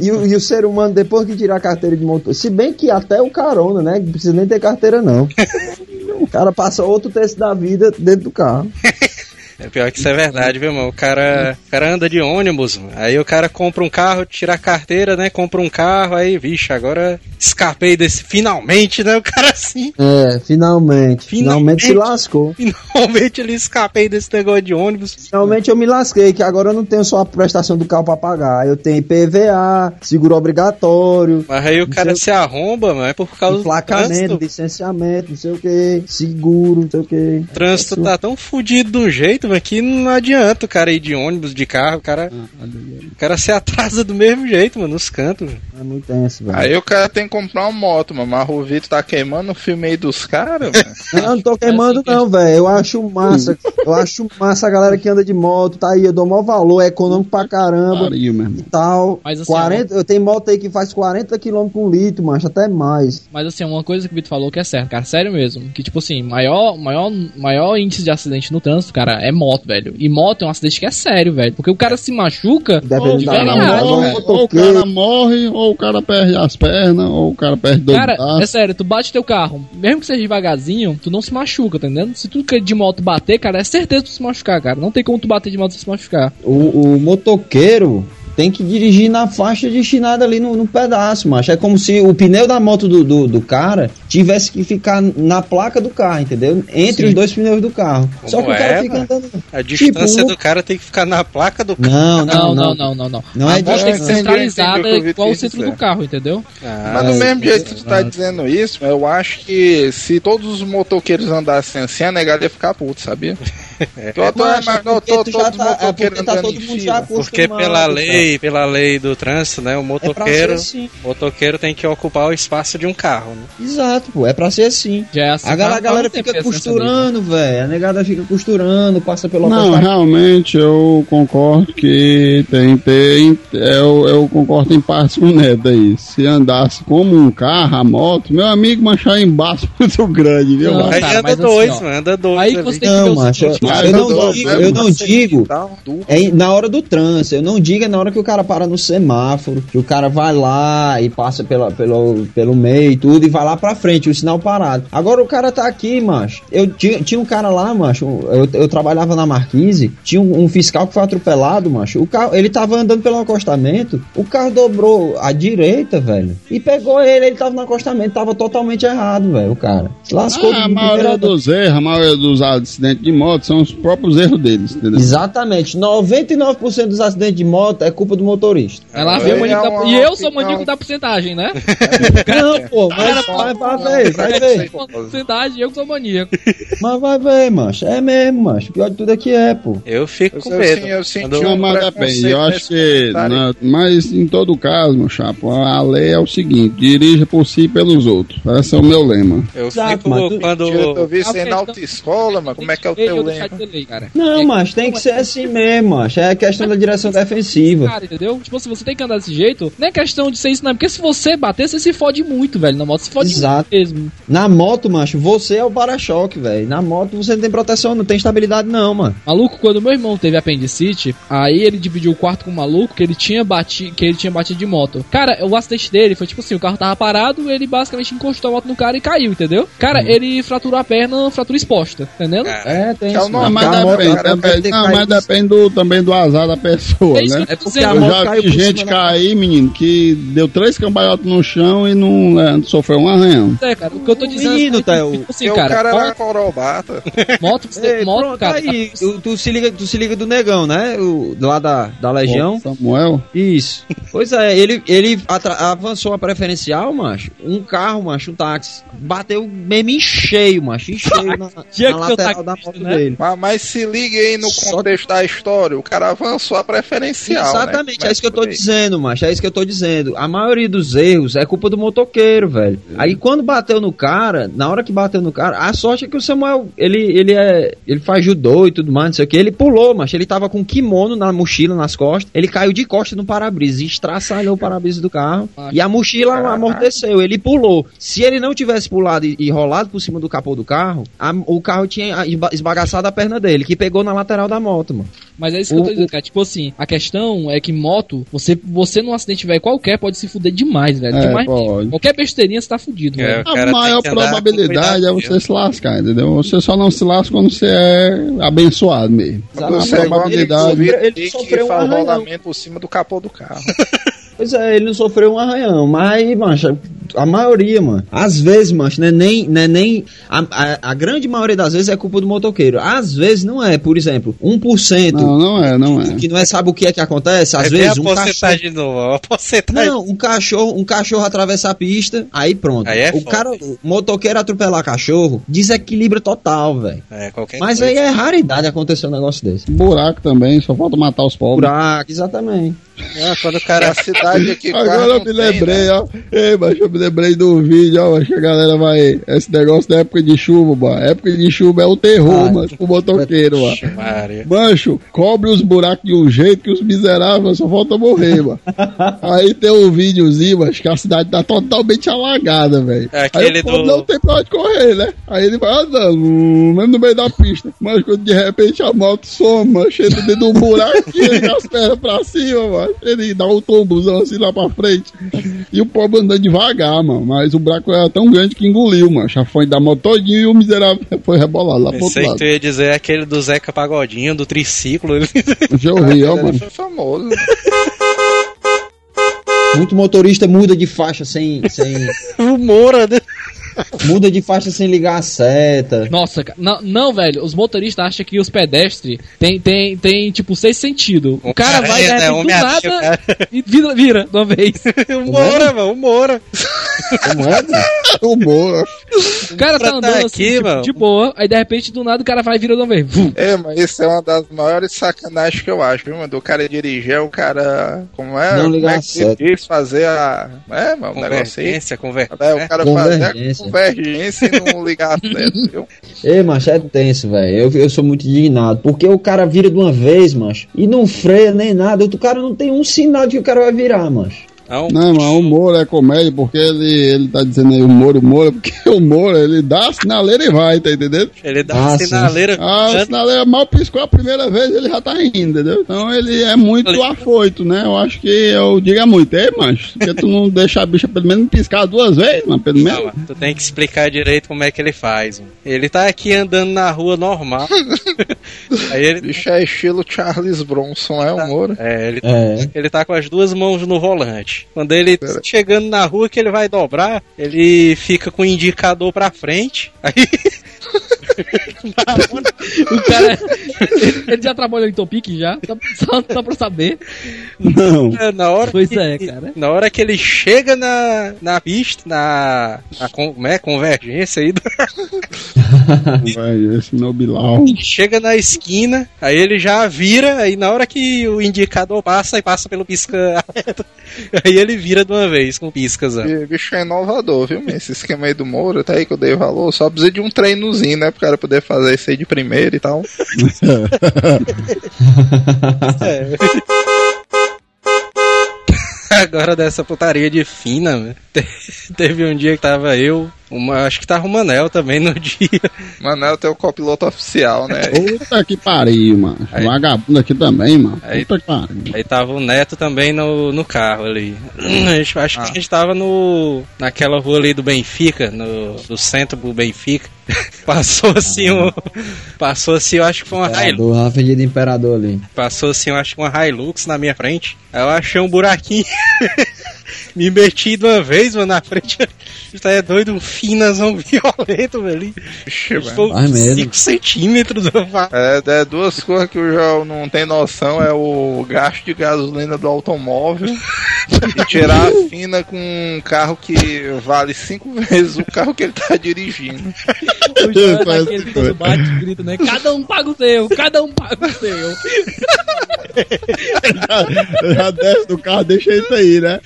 E, o- e o ser humano, depois que tirar a carteira de motor, se bem que até o carona, né? Não precisa nem ter carteira, não. O cara passa outro terço da vida dentro do carro. É pior que isso é verdade, viu, mano? O cara, o cara anda de ônibus, mano. aí o cara compra um carro, tira a carteira, né? Compra um carro, aí, vixe, agora escapei desse. Finalmente, né? O cara assim. É, finalmente. Finalmente, Finalmente. se lascou. Finalmente ele escapei desse negócio de ônibus. Finalmente eu me lasquei, que agora eu não tenho só a prestação do carro pra pagar. Eu tenho IPVA, seguro obrigatório, Mas aí o cara se arromba, mano, é por causa do emplacamento, trânsito. licenciamento, não sei o que, seguro, não sei o que. O trânsito tá tão fudido um jeito, que não adianta o cara ir de ônibus, de carro, o cara, o cara se atrasa do mesmo jeito, mano, nos cantos. velho. É muito tenso, velho. Aí o cara tem que comprar uma moto, mano. Mas o Vitor tá queimando o filme aí dos caras, mano. Não, não tô queimando que- não, velho. Eu acho massa. Eu acho massa a galera que anda de moto, tá aí, eu dou maior valor, é econômico pra caramba Pariu, meu irmão. e tal. Mas assim, 40, eu tenho moto aí que faz 40 km com litro, macho, até mais. Mas assim, uma coisa que o Vitor falou que é certo, cara, sério mesmo. Que tipo assim, maior, maior, maior índice de acidente no trânsito, cara, é moto, velho. E moto é um acidente que é sério, velho. Porque o cara se machuca. Dependendo de da verdade, moto, Ou, ou o cara morre, ou o cara perde as pernas, ou o cara perde dois Cara, é braços. sério, tu bate teu carro, mesmo que seja devagarzinho, tu não se machuca, tá entendendo? Se tu de moto bater, cara, é certeza tu se machucar, cara. Não tem como tu bater de moto e se machucar. O, o motoqueiro tem que dirigir na faixa destinada ali no, no pedaço, macho. É como se o pneu da moto do, do, do cara tivesse que ficar na placa do carro, entendeu? Entre Sim. os dois pneus do carro. Só que o cara é, fica andando. A distância Tipo, do cara tem que ficar na placa do carro. Não, Não, não, não, não, não. Não a é moto tem que distância. ser centralizada igual o centro do carro, entendeu? Ah, Mas do mesmo jeito que tu tá dizendo isso, eu acho que se todos os motoqueiros andassem assim, a negada ia ficar puto, sabia? Eu tô, Macho, mas eu porque tô tu já tá, é porque tá todo mundo já fila. Porque acostumado, pela lei, lei, pela lei do trânsito, né? O É pra motoqueiro, ser assim. o motoqueiro tem que ocupar o espaço de um carro, né? Exato, pô. É pra ser assim. Já é assim. A galera, a há galera fica essa costurando, velho. A negada fica costurando, passa pelo Não, realmente eu concordo que tem, tem eu, eu concordo em partes com o Neto aí. Se andasse como um carro, a moto, meu amigo, manchar embaixo muito grande, viu? Não, cara, anda mas assim, dois, ó, mano, anda dois. Aí ali. você tem que Não, macho, eu, Mas eu eu não digo, eu não digo é na hora do trânsito, eu não digo é na hora que o cara para no semáforo, que o cara vai lá e passa pela, pelo, pelo meio e tudo, e vai lá pra frente, o sinal parado. Agora o cara tá aqui, macho. Eu tinha, tinha um cara lá, macho, eu, eu trabalhava na Marquise, tinha um, um fiscal que foi atropelado, macho. O carro, ele tava andando pelo acostamento, o carro dobrou à direita, velho, e pegou ele, ele tava no acostamento, tava totalmente errado, velho, o cara. Se lascou Ah, a maioria dos erros, a maioria dos acidentes de moto são os próprios erros deles, entendeu? Exatamente. 99% dos acidentes de moto é culpa do motorista. Ela É, o maníaco é da... uma E eu sou maníaco da porcentagem, né? Não, pô, mas vai, vai ver, vai ver. porcentagem, eu que sou maníaco. Mas vai ver, macho. É mesmo, macho. O pior de tudo é que é, pô. Eu fico com Eu, medo. eu, eu senti Quando- Não, um mas depende. Eu acho que. na- mas em todo caso, meu chapo, a lei é o seguinte: dirija por si e pelos outros. Esse é o meu lema. Eu Exato, fico mas tu- quando. Eu vi aí na autoescola, mano. Como é que é o teu lema? Não, É- macho, tem que ser assim mesmo, macho. É questão da direção defensiva. Cara, entendeu? Tipo, se você tem que andar desse jeito, não é questão de ser isso, não. Porque se você bater, você se fode muito, velho. Na moto, se fode Exato. muito mesmo. Na moto, macho, você é o para-choque, velho. Na moto você não tem proteção, não tem estabilidade, não, mano. Maluco, quando meu irmão teve apendicite, aí ele dividiu o quarto com o maluco que ele tinha batido, que ele tinha batido de moto. Cara, o acidente dele foi tipo assim, o carro tava parado, ele basicamente encostou a moto no cara e caiu, entendeu? Cara, ele fraturou a perna, fratura exposta, entendendo? É, tem É isso. nome, Não, mas depende, também, não, mas depende do, também do azar da pessoa, É isso né? que eu tô É porque a dizendo. Eu moto já caiu vi gente cair, menino, que deu três cambalhotas no chão e não é, sofreu um arranhão. É, cara, o que eu tô dizendo Menino, é que, Theo. tipo assim, Porque o cara, cara era moto, corobata. moto, você, Ei, moto, pronto, cara, aí, tu, tu se liga, tu se liga do negão, né? O, lá da, da Legião. Samuel? Isso. Pois é, ele, ele avançou a preferencial, macho. Um carro, macho, um táxi. Bateu mesmo em cheio, macho. Em cheio na, na que lateral da moto né? dele. Mas, mas se liga aí no Só- contexto da história. O cara avançou a preferencial. Exatamente, né? é isso que eu tô dizendo, macho. É isso que eu tô dizendo. A maioria dos erros é culpa do motoqueiro, velho. Aí quando bateu no cara, na hora que bateu no cara, a sorte é que o Samuel, ele, ele é. Ele faz judô e tudo mais, não sei o que. Ele pulou, macho. Ele tava com um kimono na mochila, nas costas. Ele caiu de costas no para-brisa e estraçalhou o para-brisa do carro. E a mochila Caraca. amorteceu. Ele pulou. Se ele não tivesse pulado e, e rolado por cima do capô do carro, a- o carro tinha esba- esbagaçado a perna dele, que pegou na lateral da moto, mano. Mas é isso que eu tô O- dizendo, cara. Tipo assim, a questão é que moto, você, você num acidente velho qualquer pode se fuder demais, velho. É, demais. Qualquer besteirinha você tá fudido, É, velho. A maior probabilidade é você se lascar, entendeu? Você só não se lasca quando você é abençoado mesmo. Você A é probabilidade. vídeo Ele que sofreu um arranhão. rolamento por cima do capô do carro. Pois é, ele não sofreu um arranhão, mas, mancha, a maioria, mano. Às vezes, mancha, não é nem. Não é nem a, a, a grande maioria das vezes é culpa do motoqueiro. Às vezes não é, por exemplo, 1% Não, não é, não é. que não é sabe o que é que acontece. Às Aí vem vezes a um cachorro. novo. Não, um cachorro, um cachorro atravessa a pista, aí pronto. Aí é o foda. cara, o motoqueiro atropelar cachorro, desequilíbrio total, velho. É, qualquer Mas coisa. aí é raridade acontecer um negócio desse. Buraco também, só falta matar os pobres. Buraco, exatamente. Ah, quando o É cara. a cidade aqui Agora carro eu me tem, né? lembrei, ó. Ei, mas eu me lembrei do vídeo, ó. Acho que a galera vai. Esse negócio da época de chuva, mano. Época de chuva é o terror, Ah, mano. Pro motoqueiro, mano. Mancho, cobre os buracos de um jeito que os miseráveis só falta morrer, mano. Aí tem um videozinho, mas que a cidade tá totalmente alagada, velho. É Aí aquele o povo do- não tem pra onde correr, né? Aí ele vai andando, hum, mesmo no meio da pista. Mas quando de repente a moto some, mano, chega dentro de um buraco e as pernas pra cima, mano. Ele dá um tombozão assim lá pra frente. E o povo andando devagar, mano. Mas o buraco era tão grande que engoliu, mano. Já foi da moto todinho e o miserável foi rebolado lá pro outro Pensei que lado. tu ia dizer aquele do Zeca Pagodinho, do triciclo. Ele... Já ouvi, ó, mano. foi famoso. Muito motorista muda de faixa sem. sem o Moura, né? Muda de faixa sem ligar a seta. Nossa, cara. Não, não, velho. Os motoristas acham que os pedestres tem, tem, tem tipo, seis sentidos. O cara Cara, vai é, né, do nada cara. e vira, vira de uma vez. O Moura, mano, o Moura. Como é? mano? o. O cara tá andando tá assim, aqui, tipo, mano. de boa, aí de repente do nada o cara vai e vira de uma vez. É, mas isso é uma das maiores sacanagens que eu acho, viu, mano? Do cara dirigir, é o cara. Como é? Não como ligar é a que? Fazer a. É, mano, um negócio aí. Convergência, convergência. É, o cara fazer a Convergência. e não ligar a seta, viu? Ei, macho, é tenso, velho. Eu, eu sou muito indignado. Porque o cara vira de uma vez, macho. E não freia nem nada. O cara não tem um sinal de que o cara vai virar, macho. Não, Não, mas o Moura é comédia porque ele, ele tá dizendo aí o Moura, o Moura, porque o Moura ele dá a sinaleira e vai, tá entendendo? ele dá Ah, uma sim. sinaleira. A sinaleira mal piscou a primeira vez, ele já tá indo, entendeu? Então ele é muito afoito, né? Eu acho que eu diga muito, ei, macho, porque tu não deixa a bicha pelo menos piscar duas vezes, mano, pelo Não, menos. mano, tu tem que explicar direito como é que ele faz. mano. Ele tá aqui andando na rua normal. Aí ele. Bicho é estilo Charles Bronson, é o Moura. É, ele, É. ele tá com as duas mãos no volante. Quando ele tá chegando na rua que ele vai dobrar, ele fica com o indicador pra frente. Aí. O cara. ele, já trabalhou em Topic já? Só, só, pra saber. Não. na hora Pois que, é, cara. Na hora que ele chega na, na pista, na, na como é, convergência aí, do- Vai, esse meu Bilal. chega na esquina, aí ele já vira, aí na hora que o indicador passa e passa pelo pisca aí ele vira de uma vez com piscas. ó. E, bicho é inovador, viu? meu? Esse esquema aí do Moura, tá aí que eu dei valor. Só precisa de um treinozinho, né? Pro cara poder fazer isso aí de primeiro e tal. É. Agora dessa putaria de fina? Te- teve um dia que tava eu, uma, acho que tava o Manel também no dia. Manel tem o copiloto oficial, né? Puta que pariu, mano. Aí. Vagabundo aqui também, mano. Aí. Puta que pariu. Aí tava o Neto também no, no carro ali. A gente- acho que a gente tava no, naquela rua ali do Benfica, no, do centro do Benfica. Passou assim um. Passou assim, eu acho que foi uma Hilux. Frente do Imperador ali. Passou assim, eu acho que uma Hilux na minha frente. Aí eu achei um buraquinho. Me meti de uma vez, mano, na frente. Isso aí é doido, um finazão violento, velho. Vixe, mesmo. 5 centímetros. É, é duas coisas que o João não tem noção, é o gasto de gasolina do automóvel e tirar a fina com um carro que vale cinco vezes o carro que ele tá dirigindo. O João é daquele que bate e grita, né? Cada um paga o seu, cada um paga o seu. Já desce do carro, deixa isso aí, né?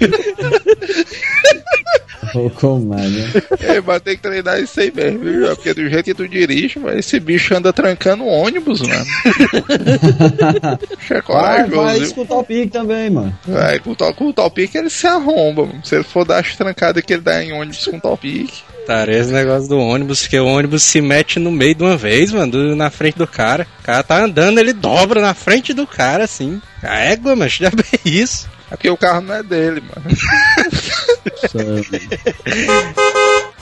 Ô, comédia. É, mas tem que treinar isso aí mesmo, viu? Porque do jeito que tu dirige, mas esse bicho anda trancando o ônibus, mano. É Vai, vai viu? escutar o pique também, mano. Vai, com o top- com o topic ele se arromba, mano. Se ele for dar as trancadas que ele dá em ônibus com topic. Cara, esse negócio do ônibus, porque o ônibus se mete no meio de uma vez, mano, do- na frente do cara. O cara tá andando, ele dobra na frente do cara, assim. A égua, mas já bem isso. É porque o carro não é dele, mano.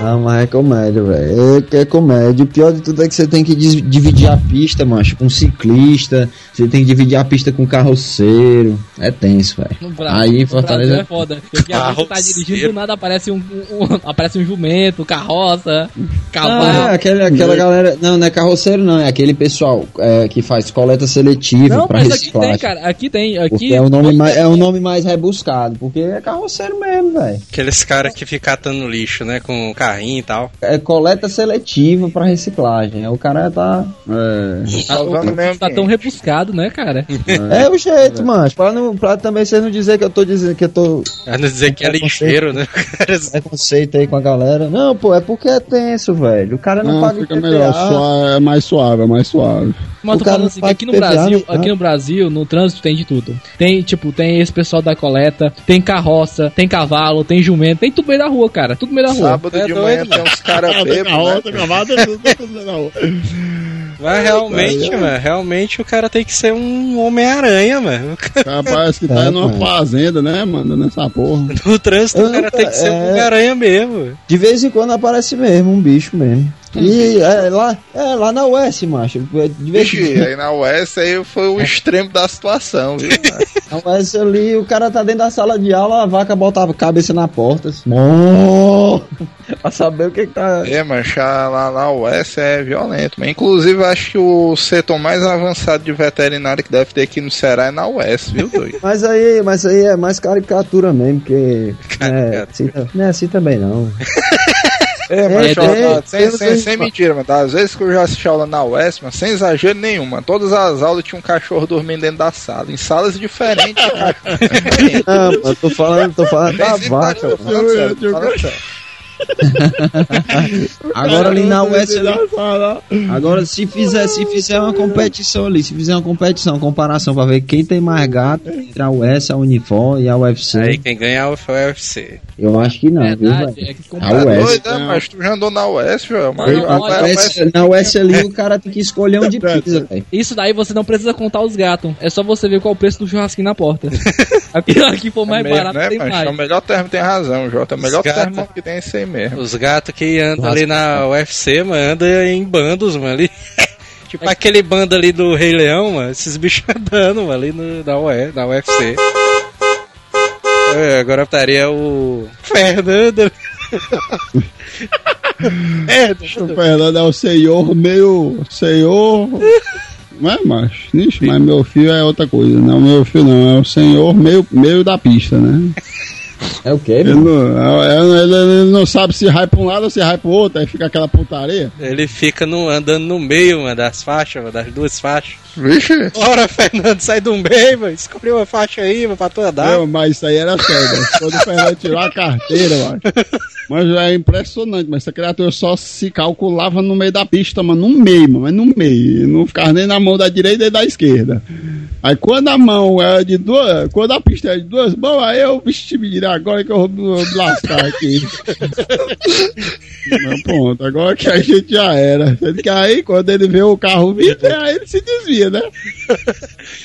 Ah, mas é comédia, velho. É que é comédia. O pior de tudo é que você tem que dividir a pista, macho, com ciclista. Você tem que dividir a pista com carroceiro. É tenso, velho. Aí em Fortaleza. É foda. Porque a gente tá dirigindo, do nada aparece um, um- um- aparece um jumento, carroça, cavalo. é aquele, aquela galera. Não, não é carroceiro, não. É aquele pessoal é, que faz coleta seletiva Não, pra mas aqui tem, cara. Aqui tem. Porque Aqui é o nome mais, é o nome mais rebuscado. Porque é carroceiro mesmo, velho. Aqueles caras que ficam atando lixo, né, com carrinho e tal. É coleta seletiva pra reciclagem. O cara tá. É. Tá, Salvando o meio tá tão rebuscado, né, cara? É, o jeito, mano. Pra, não, pra também você não dizer que eu tô dizendo que eu tô Pra não dizer que é lixeiro, né? Cara, preconceito aí com a galera. Não, pô, é porque é tenso, velho. O cara não, Não, paga fica melhor, suave, é mais suave, é mais suave. Mas O tô cara falando não assim, aqui no IPVA, Brasil, né? aqui no Brasil, no trânsito tem de tudo. Tem, tipo, tem esse pessoal da coleta, tem carroça, tem cavalo, tem jumento, tem tudo no meio da rua, cara. Tudo no meio da rua. Sábado É de doido, tem uns caras bêbados, né? na rua. Mas realmente, mano, realmente o cara tem que ser um Homem-Aranha, mano. Cara, parece que tá É, numa mano. fazenda, né, mano? Nessa porra. No trânsito o cara tem que ser um é. Homem-Aranha mesmo. De vez em quando aparece mesmo um bicho mesmo. E é lá, é lá na US, macho. De vez Vixe, aí na US aí foi o extremo da situação, viu? mano? na US ali, o cara tá dentro da sala de aula, a vaca botava a cabeça na porta. Assim, pra saber o que que tá. É, mas já lá na US é violento. Mas, inclusive, acho que o setor mais avançado de veterinário que deve ter aqui no Ceará é na US, viu, doido? Mas aí, mas aí é mais caricatura mesmo, porque. É, assim, não é assim também não. É, mas É, ó, tem- ó, sem, sem, sem mentira, mano. tá? Às vezes que eu já assisti aula na US, mas sem exagero nenhum, mano. Todas as aulas tinha um cachorro dormindo dentro da sala. Em salas diferentes, diferente. Não, mano, tô falando, tô falando da vaca. mano. falando sério, tô falando sério. Agora ali na US ali, Agora, se fizer, se fizer uma competição ali, se fizer uma competição, uma comparação pra ver quem tem mais gato entre a US, a Unifor e a UFC, Aí quem ganha foi o UFC. eu acho que não, viu, Verdade, velho? é que A US. doido, né? Mas tu já andou na US, Não, a- Na a US, na US ali o cara tem que escolher onde pisa, velho. Isso daí você não precisa contar os gatos. É só você ver qual o preço do churrasquinho na porta. Aqui, aqui for mais É mesmo, barato, né, tem mais. É o melhor termo, tem razão, Jota. O melhor termo que tem é esse aí mesmo. Os gatos que andam ali na UFC, mano, andam em bandos, mano, ali. tipo aquele bando ali do Rei Leão, mano, esses bichos andando, mano, ali no, na, UE, na UFC. É, agora estaria o Fernando. é, O Fernando é o senhor meio. Senhor. Não é, macho? Ixi, mas meu filho é outra coisa. Não, meu filho não. É o senhor meio, meio da pista, né? É o quê, Ele mano? não, é- ele, ele não sabe se vai pra um lado ou se vai pro outro. Aí fica aquela putaria. ele fica no, andando no meio, mano, das faixas, mano, das duas faixas. Vixe, Ora, Fernando, sai do meio, mano, escolhe uma faixa aí, mano, pra tu andar. Não, mas isso aí era sério. né? Quando o Fernando tirou a carteira, mano. Mas é impressionante, mas essa criatura só se calculava no meio da pista, mano, no meio, mano, mas no meio. Não ficava nem na mão da direita nem da esquerda. Aí quando a mão é de duas, quando a pista é de duas mãos, aí eu, vixe, me dirá agora que eu vou lascar aqui. Mas pronto, agora que a gente já era. Sendo que aí, quando ele vê o carro vindo, aí ele se desvia, né?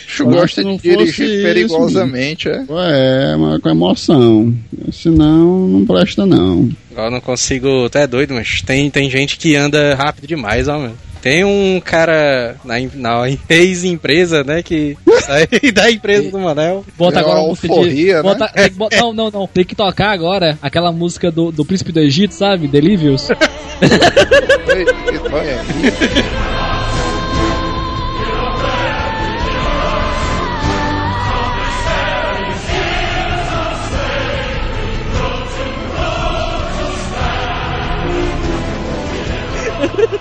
bicho Mas gosta de dirigir fosse isso, perigosamente, é. É, mas com emoção. Senão, não presta não. Eu não consigo, até doido, mas tem, tem gente que anda rápido demais, ó, mano. Tem um cara na, em- na ex-empresa, né, que sai da empresa do Manel. Bota É agora uma a música alforria, de. né? Bota, tem que bo- não, não, não. Tem que tocar agora aquela música do, do Príncipe do Egito, sabe? Delívios.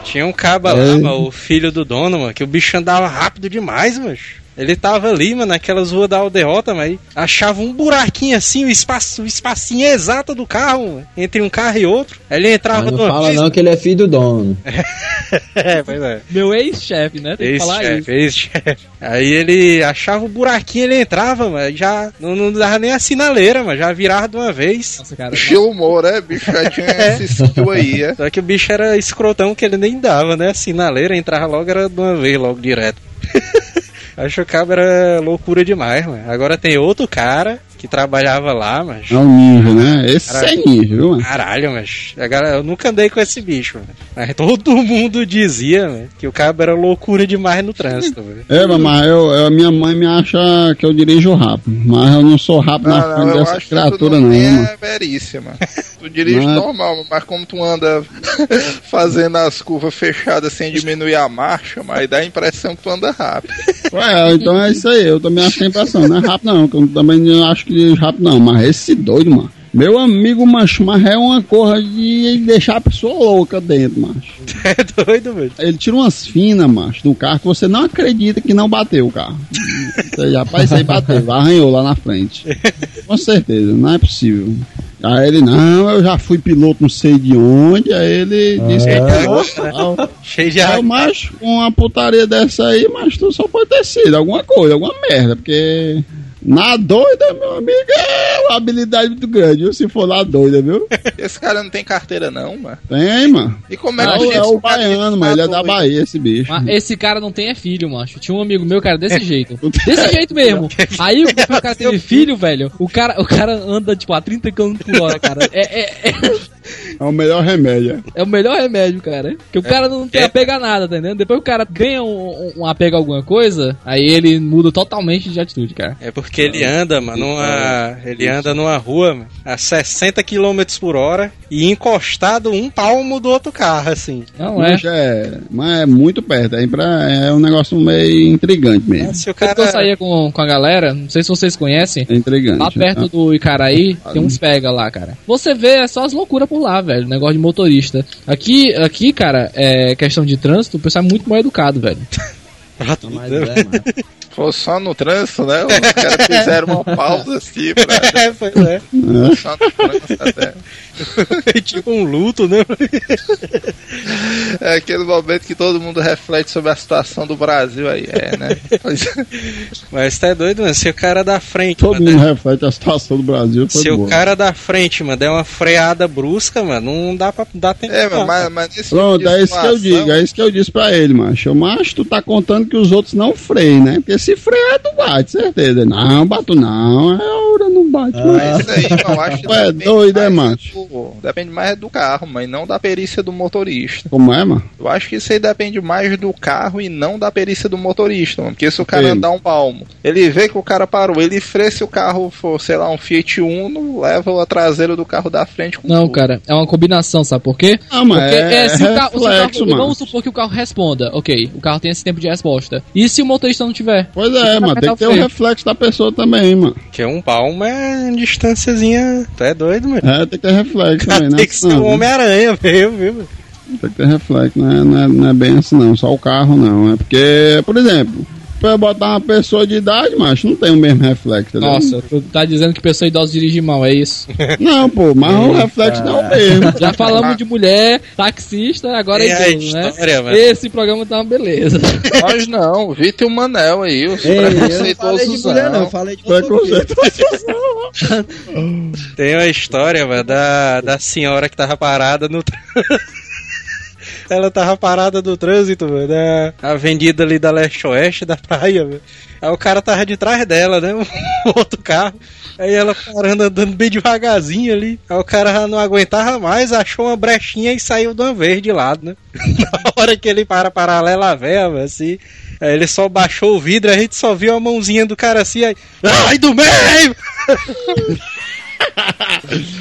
Tinha um caba lá, mano, o filho do dono, mano, que o bicho andava rápido demais, mano. Ele tava ali, mano, naquelas ruas da aldeota, mas achava um buraquinho assim, o espaço, o espacinho exato do carro, mano, entre um carro e outro. Aí ele entrava Mas não de uma fala vez- não que ele é filho do dono. É, pois é. Meu ex-chefe, né? Tem que falar isso. Ex-chefe, ex-chefe. Aí ele achava o buraquinho, ele entrava, mas já não, não dava nem a sinaleira, mas já virava de uma vez. Nossa, cara. Humor, é? Bicho já tinha esse skill aí, é. Só que o bicho era escrotão que ele nem dava, né? A sinaleira entrava logo, era de uma vez, logo direto. Acho que o cabo era loucura demais, mano. Agora tem outro cara que trabalhava lá, mas. É o ninja, né? Esse é Caralho. ninja, viu, mano? Caralho, mas. Agora, eu nunca andei com esse bicho, mano. Mas todo mundo dizia, mano, que o cabo era loucura demais no trânsito, velho. É, mas eu, eu- a minha mãe me acha que eu dirijo rápido. Mas eu não sou rápido na Não, não, frente dessa criatura, não não, é verícia, mano. Tu dirige Mas- normal, mas como tu anda fazendo as curvas fechadas sem diminuir a marcha, mas dá a impressão que tu anda rápido. Ué, então é isso aí. Eu também acho que é impressão. Não é rápido, não. Eu também não acho que dirijo rápido, não. Mas esse doido, mano. Meu amigo, macho, mas é uma coisa de deixar a pessoa louca dentro, macho. É doido, velho. Ele tira umas finas, macho, do carro que você não acredita que não bateu o carro. Você já, rapaz, aí bateu, arranhou lá na frente. Com certeza, não é possível. Aí ele, não, eu já fui piloto não sei de onde, aí ele disse que é. Cheio de água. macho, com uma putaria dessa aí, mas tu só pode ter sido alguma coisa, alguma merda, porque na doida, meu amigo, é uma habilidade muito grande, viu? Se for na doida, viu? Esse cara não tem carteira não, mano. Tem, mano. E como É, é que o- é esse o baiano, tá mas ele é da? Bahia, esse bicho. Mas esse cara não tem é filho, macho. Tinha um amigo meu, cara, desse jeito. Desse jeito mesmo. Aí o cara teve filho, velho. O cara, o cara anda, tipo, a 30 km por hora, cara. É, é, é- É o melhor remédio. É o melhor remédio, cara. Que o cara não tem é. apego a nada, tá entendendo? Depois que o cara ganha um, um apego a alguma coisa, aí ele muda totalmente de atitude, cara. É porque ele anda, mano, numa. Ele anda numa rua, mano, a 60 km por hora e encostado um palmo do outro carro, assim. Não é. Mas é, mas é muito perto. É, pra, é um negócio meio intrigante mesmo. Se o Quando cara. eu saía com, com a galera, não sei se vocês conhecem, É intrigante. lá perto do Icaraí, tem uns pega lá, cara. Você vê, é só as loucuras por lá, velho. Negócio de motorista. Aqui, aqui, cara, é questão de trânsito, o pessoal é muito mal educado, velho. Mas é, mano. Fosse só no trânsito, né? Os caras fizeram uma pausa assim pra. É, pois é. Só no trânsito até. É tipo um luto, né? É aquele momento que todo mundo reflete sobre a situação do Brasil aí, é, né? É. Mas tá doido, mano. Se o cara da frente, Todo mano, mundo reflete a situação do Brasil. Se o boa. cara da frente, mano, der uma freada brusca, mano, não dá pra dar tempo. É, não, mas, mas nesse Pronto, tipo é isso que eu digo, é isso que eu disse pra ele, macho. Macho, tu tá contando que os outros não freiem, né? Porque se freia, tu bate, certeza. Não, bato não, é hora, não bate. Ah. mas- Isso aí, eu acho é doido, é, macho? Do- Depende mais do carro, mas não da perícia do motorista. Como é, mano? Eu acho que isso aí depende mais do carro e não da perícia do motorista, mano. Porque se o cara andar um palmo, ele vê que o cara parou, ele freia se o carro for, sei lá, um Fiat Uno, leva a traseira do carro da frente com Não, tudo. cara, é uma combinação, sabe por quê? Ah, mas Porque é, é, se, o carro, se o reflexo, carro- mano. Vamos supor que o carro responda, ok, o carro tem esse tempo de resposta. E se o motorista não tiver? Pois é, mano, tem que ter o o freio. reflexo da pessoa também, mano. Que um palmo é distânciazinha. Tu é doido, mano. É, tem que ter reflexo também, né? Tem que ser Não, um Homem-Aranha mano? Tem que ter reflexo, não é, não, é, não é bem assim não, só o carro não. É porque, por exemplo, pra botar uma pessoa de idade, macho, não tem o mesmo reflexo, entendeu? Nossa, tu tá dizendo que pessoa idosa dirige mal, é isso? Não, pô, mas o reflexo não é o mesmo. Já falamos de mulher, taxista, agora é idoso, né? história, mano. Esse programa tá uma beleza. Nós não, Vitor e o Manel aí, os Ei, eu não falei de mulher, não, eu falei de. Preconceito. Tem uma história, mano, da, da senhora que tava parada no. Ela tava parada no trânsito, mano, na avenida ali da leste-oeste da praia, velho. Aí o cara tava de trás dela, né? Um outro carro. Aí ela parando, andando bem devagarzinho ali. Aí o cara não aguentava mais, achou uma brechinha e saiu de uma vez de lado, né? Na hora que ele para paralela à véia, assim. Aí ele só baixou o vidro, a gente só viu a mãozinha do cara assim, aí. Ai do meio!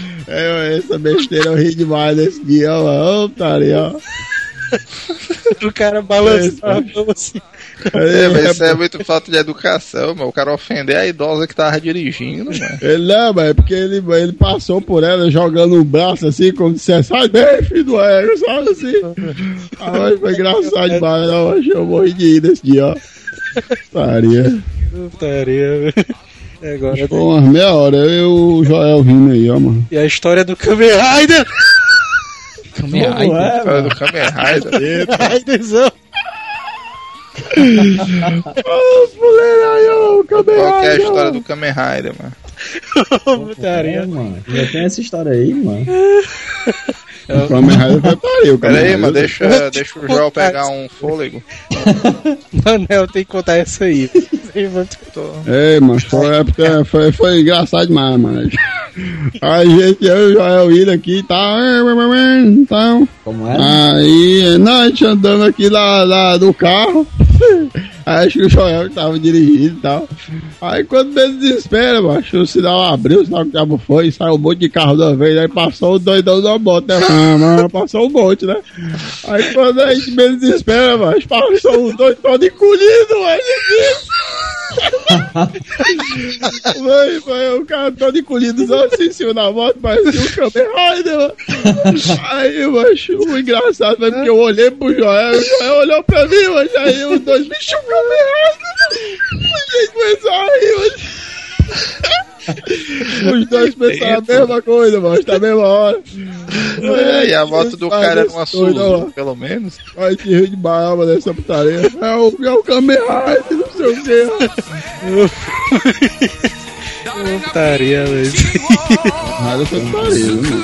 É, essa besteira eu ri demais desse dia, ó. Ô, taria, ó. O cara balançou a mão assim. É, mas isso é muito falta de educação, mano. O cara ofender a idosa que tava dirigindo, mano. Ele não, mas é porque ele, ele passou por ela jogando o braço assim, como se sai bem, filho do ego, sabe assim? Ah, foi engraçado demais, ó. Eu morri de rir nesse dia, ó. Taria. Putaria, velho. Agora Foi umas meia hora, eu e o Joel rindo aí, ó, mano. E a história do Kamen Rider! Kamen Rider. Ué, História do Kamen Rider. Riderzão! Ô, fuleira aí, ó, Qual que é a história do Kamen Rider, mano? É, Putaria. mano. Já tem essa história aí, mano. O Kamen Rider foi pariu, Pera aí, Kamen mano, Rider. deixa, deixa o Joel pegar um fôlego. Manel tem que contar essa aí. Ei, mano, foi, é porque foi, foi engraçado demais, mano. A gente, eu e o Joel indo aqui e tal. Então, Como é? aí, não, a gente andando aqui lá, lá do carro. Aí acho que o Joel que tava dirigindo e tal. Aí quando menos desespera, macho, o sinal abriu, o sinal que o diabo foi, saiu um monte de carro da vez, aí passou o doidão da moto, né? Ah, mano, passou um monte, né? Aí quando a gente menos desespera, macho, passou o doido todo encolhido, mas Vai, vai, o cara todo encolhido, só assim cima da moto, parecia um Kamen Rider, mano. Aí, macho, o engraçado foi porque eu olhei pro Joel, o Joel olhou pra mim, mas aí os dois, bicho, o Kamen Rider. A gente começou a rir, mas... Os dois pensaram a mesma coisa, mano, tá a mesma hora. É, e a moto do cara era uma. Suzuki, pelo menos. Vai te rir de barba dessa putaria. É o, é o Kamen Rider, o quê. Putaria, velho. Nada foi putaria, mano.